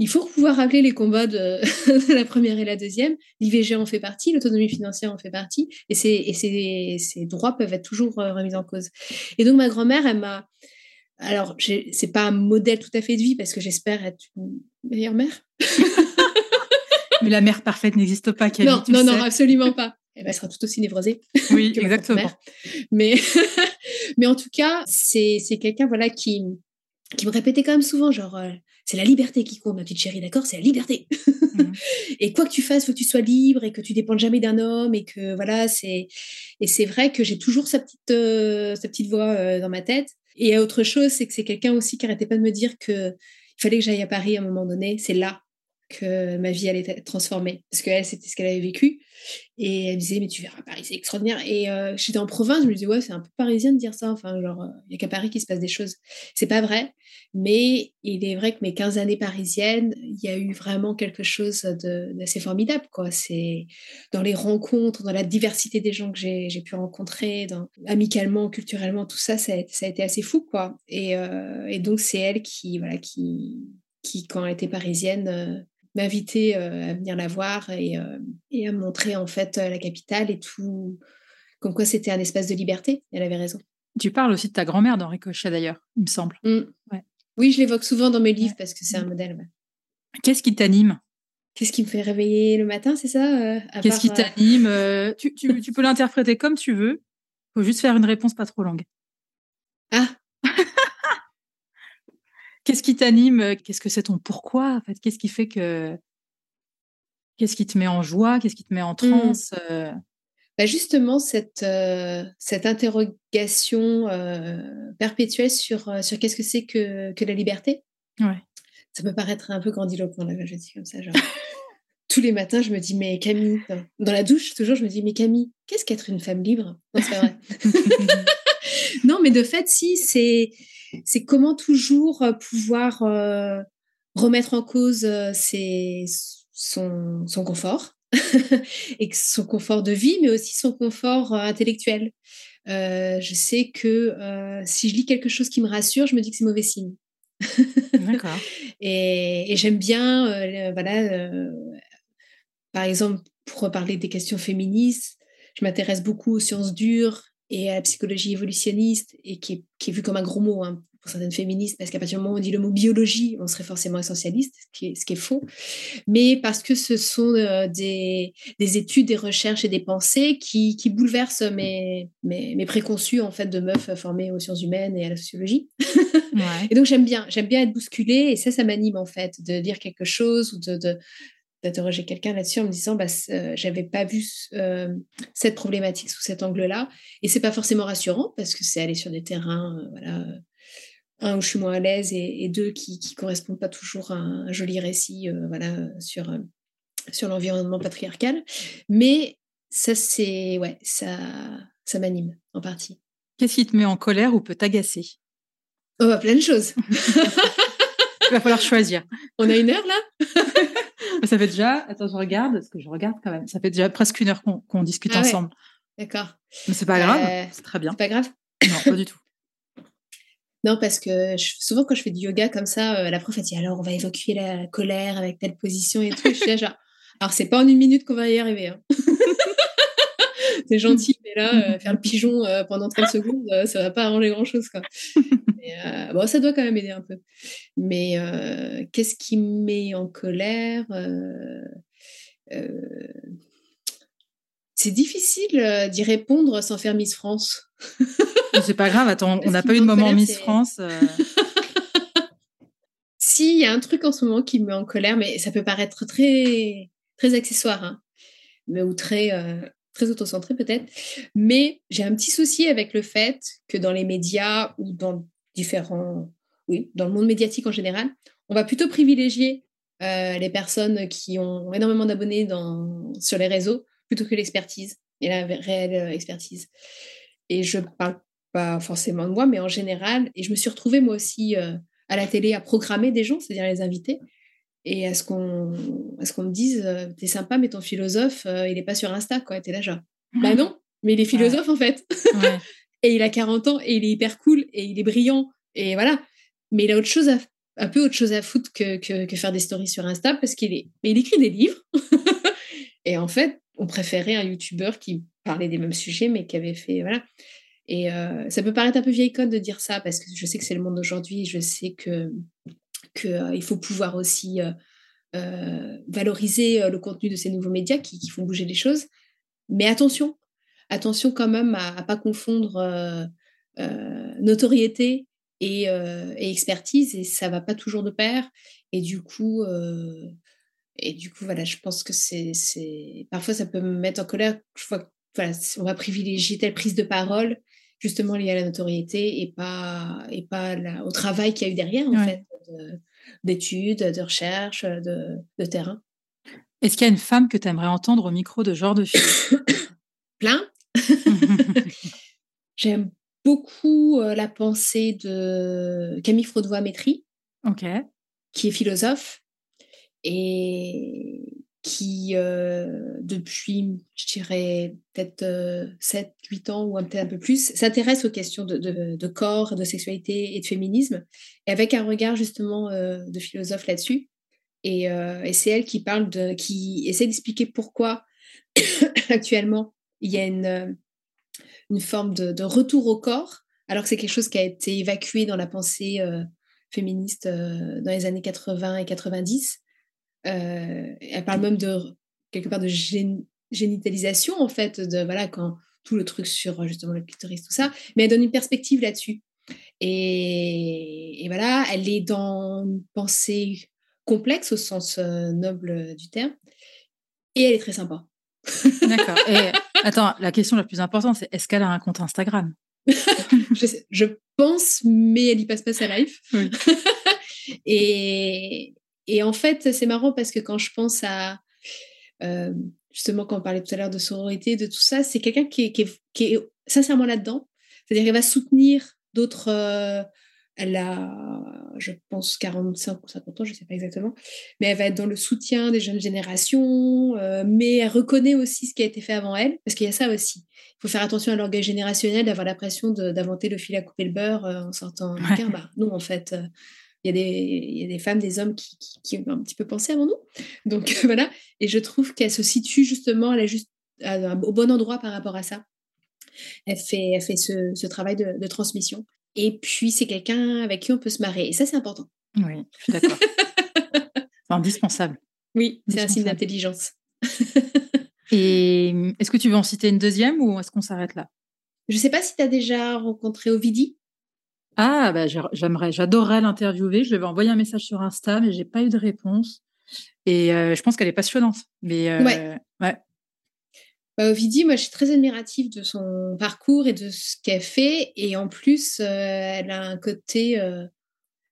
il faut pouvoir rappeler les combats de, [LAUGHS] la première et la deuxième. L'IVG en fait partie, l'autonomie financière en fait partie, et, ces, ces droits peuvent être toujours remis en cause. Et donc ma grand-mère, elle m'a alors, c'est pas un modèle tout à fait de vie parce que j'espère être une meilleure mère. [LAUGHS] Mais la mère parfaite n'existe pas, Camille, Non, non, non, absolument pas. Elle sera tout aussi névrosée. [LAUGHS] Oui, exactement. Mais, [LAUGHS] mais en tout cas, c'est quelqu'un voilà, qui, qui me répétait quand même souvent, genre, euh, c'est la liberté qui compte, ma petite chérie, d'accord C'est la liberté. Mhm. et quoi que tu fasses, faut que tu sois libre et que tu dépendes jamais d'un homme et que voilà, c'est et c'est vrai que j'ai toujours sa petite euh, sa petite voix euh, dans ma tête et autre chose, c'est que c'est quelqu'un aussi qui arrêtait pas de me dire que il fallait que j'aille à Paris à un moment donné. C'est là que ma vie allait être transformée. Parce qu'elle, c'était ce qu'elle avait vécu. Et elle disait, mais tu verras Paris, c'est extraordinaire. Et euh, j'étais en province, je me disais, ouais, c'est un peu parisien de dire ça. Enfin, genre, il n'y a qu'à Paris qu'il se passe des choses. C'est pas vrai. Mais il est vrai que mes 15 années parisiennes, il y a eu vraiment quelque chose d'assez formidable. Quoi. C'est dans les rencontres, dans la diversité des gens que j'ai pu rencontrer, amicalement, culturellement, tout ça, ça a, été assez fou. Quoi. Et, euh, et donc, c'est elle qui, voilà, qui, qui, quand elle était parisienne, euh, m'inviter euh, à venir la voir et, euh, et, à montrer en fait euh, la capitale et tout, comme quoi c'était un espace de liberté. Elle avait raison. Tu parles aussi de ta grand-mère dans Ricochet d'ailleurs, il me semble. Mm. Oui, je l'évoque souvent dans mes livres parce que c'est un modèle. Qu'est-ce qui t'anime? Qu'est-ce qui me fait réveiller le matin, c'est ça euh, Qu'est-ce qui t'anime tu, tu, peux l'interpréter comme tu veux. Il faut juste faire une réponse pas trop longue. Ah Qu'est-ce qui t'anime? Qu'est-ce que c'est ton pourquoi en fait? Qu'est-ce qui fait que Qu'est-ce qui te met en joie? Qu'est-ce qui te met en mmh. transe bah Justement, cette, cette interrogation perpétuelle sur, sur qu'est-ce que c'est que, que la liberté. Ouais. Ça peut paraître un peu grandiloquent, là, je dis comme ça. Genre. [LAUGHS] Tous les matins, je me dis, mais Camille, dans la douche, toujours, je me dis, mais Camille, qu'est-ce qu'être une femme libre? Non, c'est vrai. [LAUGHS] [LAUGHS] non, mais de fait, si, c'est c'est comment toujours euh, pouvoir euh, remettre en cause euh, son, son, confort [LAUGHS] et son confort de vie, mais aussi son confort intellectuel. je sais que si je lis quelque chose qui me rassure, je me dis que c'est mauvais signe. D'accord. [LAUGHS] et, j'aime bien, voilà, par exemple, pour parler des questions féministes, je m'intéresse beaucoup aux sciences dures, et à la psychologie évolutionniste, et qui est, qui est vue comme un gros mot hein, pour certaines féministes, parce qu'à partir du moment où on dit le mot biologie, on serait forcément essentialiste, ce qui est, ce qui est faux, mais parce que ce sont euh, des, des, études, des recherches et des pensées qui, qui bouleversent mes, mes, mes, préconçus en fait de meufs formées aux sciences humaines et à la sociologie. et donc j'aime bien, j'aime bien être bousculée, et ça, ça m'anime en fait, de dire quelque chose ou de, de d'interroger quelqu'un là-dessus en me disant bah, euh, j'avais pas vu euh, cette problématique sous cet angle-là. Et c'est pas forcément rassurant parce que c'est aller sur des terrains euh, voilà un où je suis moins à l'aise et, deux qui, qui correspondent pas toujours à un, joli récit voilà sur sur l'environnement patriarcal. Mais ça c'est ouais ça ça m'anime en partie. Qu'est-ce qui te met en colère ou peut t'agacer? Oh bah, plein de choses [LAUGHS] il va falloir choisir on a une heure là? [LAUGHS] Ça fait déjà, attends, je regarde, parce que je regarde quand même, ça fait déjà presque une heure qu'on discute ah ensemble. D'accord. Mais c'est pas grave, euh, c'est très bien. C'est pas grave Non, pas du tout. [COUGHS] Non, parce que souvent quand je fais du yoga comme ça, euh, la prof a dit alors on va évacuer la colère avec telle position et tout. je suis genre, alors c'est pas en une minute qu'on va y arriver. Hein. [LAUGHS] c'est gentil, mais là, euh, faire le pigeon pendant 30 secondes, ça va pas arranger grand chose. Quoi. Euh, bon, ça doit quand même aider un peu. Mais euh, qu'est-ce qui me met en colère euh, C'est difficile d'y répondre sans faire Miss France. C'est pas grave, attends, on n'a pas eu de moment Miss France. [LAUGHS] si, il y a un truc en ce moment qui me met en colère, mais ça peut paraître très, très accessoire, hein, mais, ou très, très autocentré peut-être. Mais j'ai un petit souci avec le fait que dans les médias ou dans différents, oui, dans le monde médiatique en général, on va plutôt privilégier euh, les personnes qui ont énormément d'abonnés sur les réseaux plutôt que l'expertise et la réelle euh, expertise. Et je parle pas forcément de moi, mais en général, et je me suis retrouvée moi aussi euh, à la télé à programmer des gens, c'est-à-dire les inviter, et à ce qu'on qu'on me dise, t'es sympa, mais ton philosophe, il est pas sur Insta, quoi, t'es là genre, bah [LAUGHS] non, mais il est philosophe en fait. Et il a 40 ans et il est hyper cool et il est brillant et voilà. Mais il a autre chose à, un peu autre chose à foutre que, que, faire des stories sur Insta parce qu'il est, mais il écrit des livres. [LAUGHS] et en fait, on préférait un YouTuber qui parlait des mêmes sujets mais qui avait fait voilà. Et euh, ça peut paraître un peu vieille code de dire ça parce que je sais que c'est le monde d'aujourd'hui. Je sais que qu'il euh, faut pouvoir aussi euh, valoriser le contenu de ces nouveaux médias qui font bouger les choses. Mais attention, attention quand même à ne pas confondre euh, euh, notoriété euh, et, expertise, et ça va pas toujours de pair. Et du coup, et du coup voilà, je pense que c'est, parfois ça peut me mettre en colère. Je vois, voilà, on va privilégier telle prise de parole justement liée à la notoriété et pas, et pas au travail qu'il y a eu derrière, en fait, d'études, de, recherche, de, de terrain. Est-ce qu'il y a une femme que tu aimerais entendre au micro de genre de fille [COUGHS] Plein. [LAUGHS] J'aime beaucoup euh, la pensée de Camille Fraudevoix-Métry, qui est philosophe et qui, euh, depuis, je dirais, peut-être 7-8 euh, ans ou peut-être un peu plus, s'intéresse aux questions de, corps, de sexualité et de féminisme, et avec un regard justement de philosophe là-dessus. Et, et c'est elle qui parle de, qui essaie d'expliquer pourquoi [COUGHS] actuellement il y a une, une forme de, retour au corps, alors que c'est quelque chose qui a été évacué dans la pensée féministe dans les années 80 et 90. elle parle même de quelque part de génitalisation en fait, de voilà quand tout le truc sur justement le clitoris, tout ça, mais elle donne une perspective là-dessus. Et, voilà, elle est dans une pensée complexe au sens noble du terme, et elle est très sympa. D'accord. Attends, la question la plus importante, c'est est-ce qu'elle a un compte Instagram? [LAUGHS] Je, pense, mais elle y passe pas sa life. [LAUGHS] et, et, en fait, c'est marrant parce que quand je pense à euh, justement quand on parlait tout à l'heure de sororité, de tout ça, c'est quelqu'un qui est, qui, qui est, sincèrement là-dedans. C'est-à-dire qu'elle va soutenir d'autres. Euh, elle a, je pense, 45 ou 50 ans, je ne sais pas exactement, mais elle va être dans le soutien des jeunes générations, euh, mais elle reconnaît aussi ce qui a été fait avant elle, parce qu'il y a ça aussi. Il faut faire attention à l'orgueil générationnel, d'avoir l'impression d'inventer le fil à couper le beurre en sortant ouais. Bah, non, en fait, il y, a des, il y a des femmes, des hommes qui, qui, ont un petit peu pensé avant nous. Donc [LAUGHS] voilà, et je trouve qu'elle se situe justement, elle est juste au bon endroit par rapport à ça. Elle fait, elle fait ce, ce travail de, de, transmission. Et puis, c'est quelqu'un avec qui on peut se marrer. Et ça, c'est important. Oui, je suis d'accord. [LAUGHS] c'est indispensable. Oui, c'est un signe d'intelligence. et est-ce que tu veux en citer une deuxième ou est-ce qu'on s'arrête là? Je ne sais pas si tu as déjà rencontré Ovidie. Ah, bah, j'aimerais, j'adorerais l'interviewer. Je lui avais envoyé un message sur Insta, mais j'ai pas eu de réponse. Et euh, je pense qu'elle est passionnante. Mais euh, ouais. ouais. Bah, Ovidie, moi, je suis très admirative de son parcours et de ce qu'elle fait. Et en plus, euh, elle a un côté.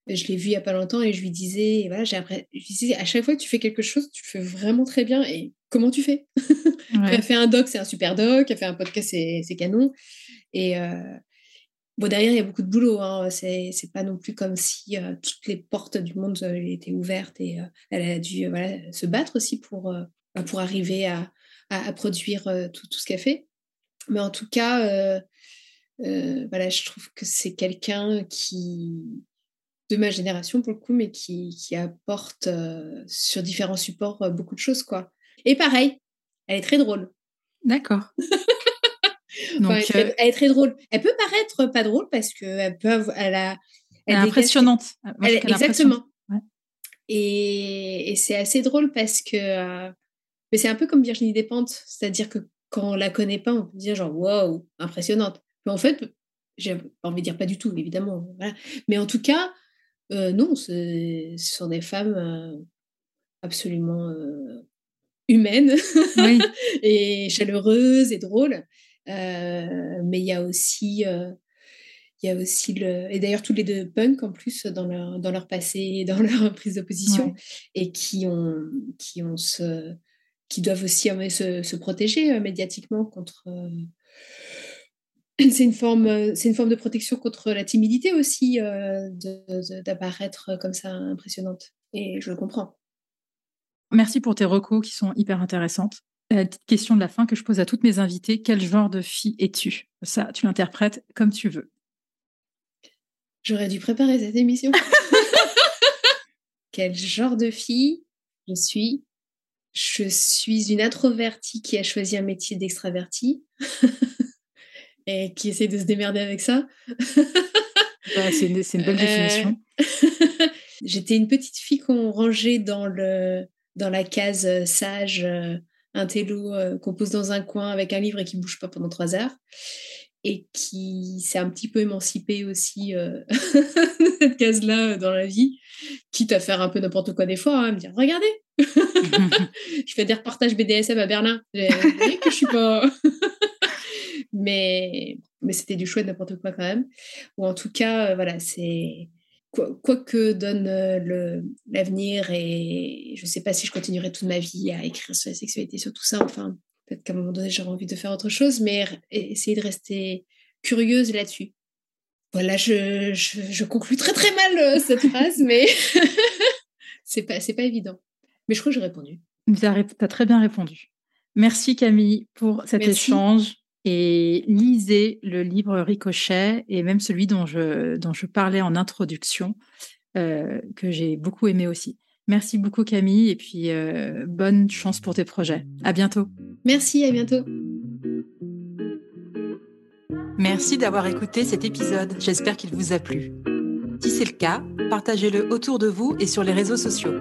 je l'ai vu il y a pas longtemps et je lui disais, voilà, j'ai je disais, à chaque fois que tu fais quelque chose, tu fais vraiment très bien. Et comment tu fais? [LAUGHS] Elle fait un doc, c'est un super doc. Elle fait un podcast, c'est canon. Et, Bon, derrière, il y a beaucoup de boulot. Hein. C'est, pas non plus comme si euh, toutes les portes du monde euh, étaient ouvertes et euh, elle a dû voilà, se battre aussi pour, bah, pour arriver à, à, produire tout, tout, ce qu'elle fait. Mais en tout cas, voilà, je trouve que c'est quelqu'un qui, de ma génération pour le coup, mais qui, qui apporte sur différents supports beaucoup de choses. quoi. Et pareil, elle est très drôle. D'accord. [LAUGHS] Donc, elle, est très, drôle. Elle peut paraître pas drôle parce qu'elle peut elle a, elle, est impressionnante. exactement. Et, et c'est assez drôle parce que euh, mais c'est un peu comme Virginie Despentes, c'est-à-dire que quand on la connaît pas, on peut dire genre waouh, impressionnante. Mais en fait, j'ai envie de dire pas du tout, évidemment. Voilà. Mais en tout cas, euh, non, ce sont des femmes euh, absolument humaines [LAUGHS] et chaleureuses et drôles. Euh, mais il y a aussi euh, il y a aussi le et d'ailleurs tous les deux punk en plus dans leur dans leur passé dans [LAUGHS] leur prise de position et qui ont qui ont ce qui doivent aussi se, se, protéger euh, médiatiquement contre [CLEARS THROAT] c'est une forme c'est une forme de protection contre la timidité aussi d'apparaître comme ça impressionnante. Et je le comprends. Merci pour tes recours qui sont hyper intéressantes. La petite question de la fin que je pose à toutes mes invitées, quel genre de fille es-tu? Ça, tu l'interprètes comme tu veux. J'aurais dû préparer cette émission. [LAUGHS] quel genre de fille je suis? Je suis une introvertie qui a choisi un métier d'extravertie [LAUGHS] et qui essaie de se démerder avec ça. [LAUGHS] Bah, c'est une, belle définition. Euh, [LAUGHS] j'étais une petite fille qu'on rangeait dans, le, dans la case euh, sage, euh, un télo qu'on pose dans un coin avec un livre et qui bouge pas pendant trois heures et qui s'est un petit peu émancipé aussi euh, de cette case-là dans la vie, quitte à faire un peu n'importe quoi des fois, hein, me dire regardez, [LAUGHS] je fais des reportages BDSM à Berlin, que je suis pas, [LAUGHS] mais mais c'était du chouette n'importe quoi quand même, ou en tout cas voilà c'est quoi, que donne euh, l'avenir, et je ne sais pas si je continuerai toute ma vie à écrire sur la sexualité, sur tout ça. Enfin, peut-être qu'à un moment donné, j'aurai envie de faire autre chose, mais essayer de rester curieuse là-dessus. Voilà, je, je, conclue très très mal euh, cette phrase, mais [LAUGHS] c'est pas, pas évident. Mais je crois que j'ai répondu. Tu as, très bien répondu. Merci Camille pour cet échange et lisez le livre Ricochet et même celui dont je, dont je parlais en introduction, euh, que j'ai beaucoup aimé aussi. Merci beaucoup Camille et puis euh, bonne chance pour tes projets. À bientôt. Merci, à bientôt. Merci d'avoir écouté cet épisode, j'espère qu'il vous a plu. Si c'est le cas, partagez-le autour de vous et sur les réseaux sociaux.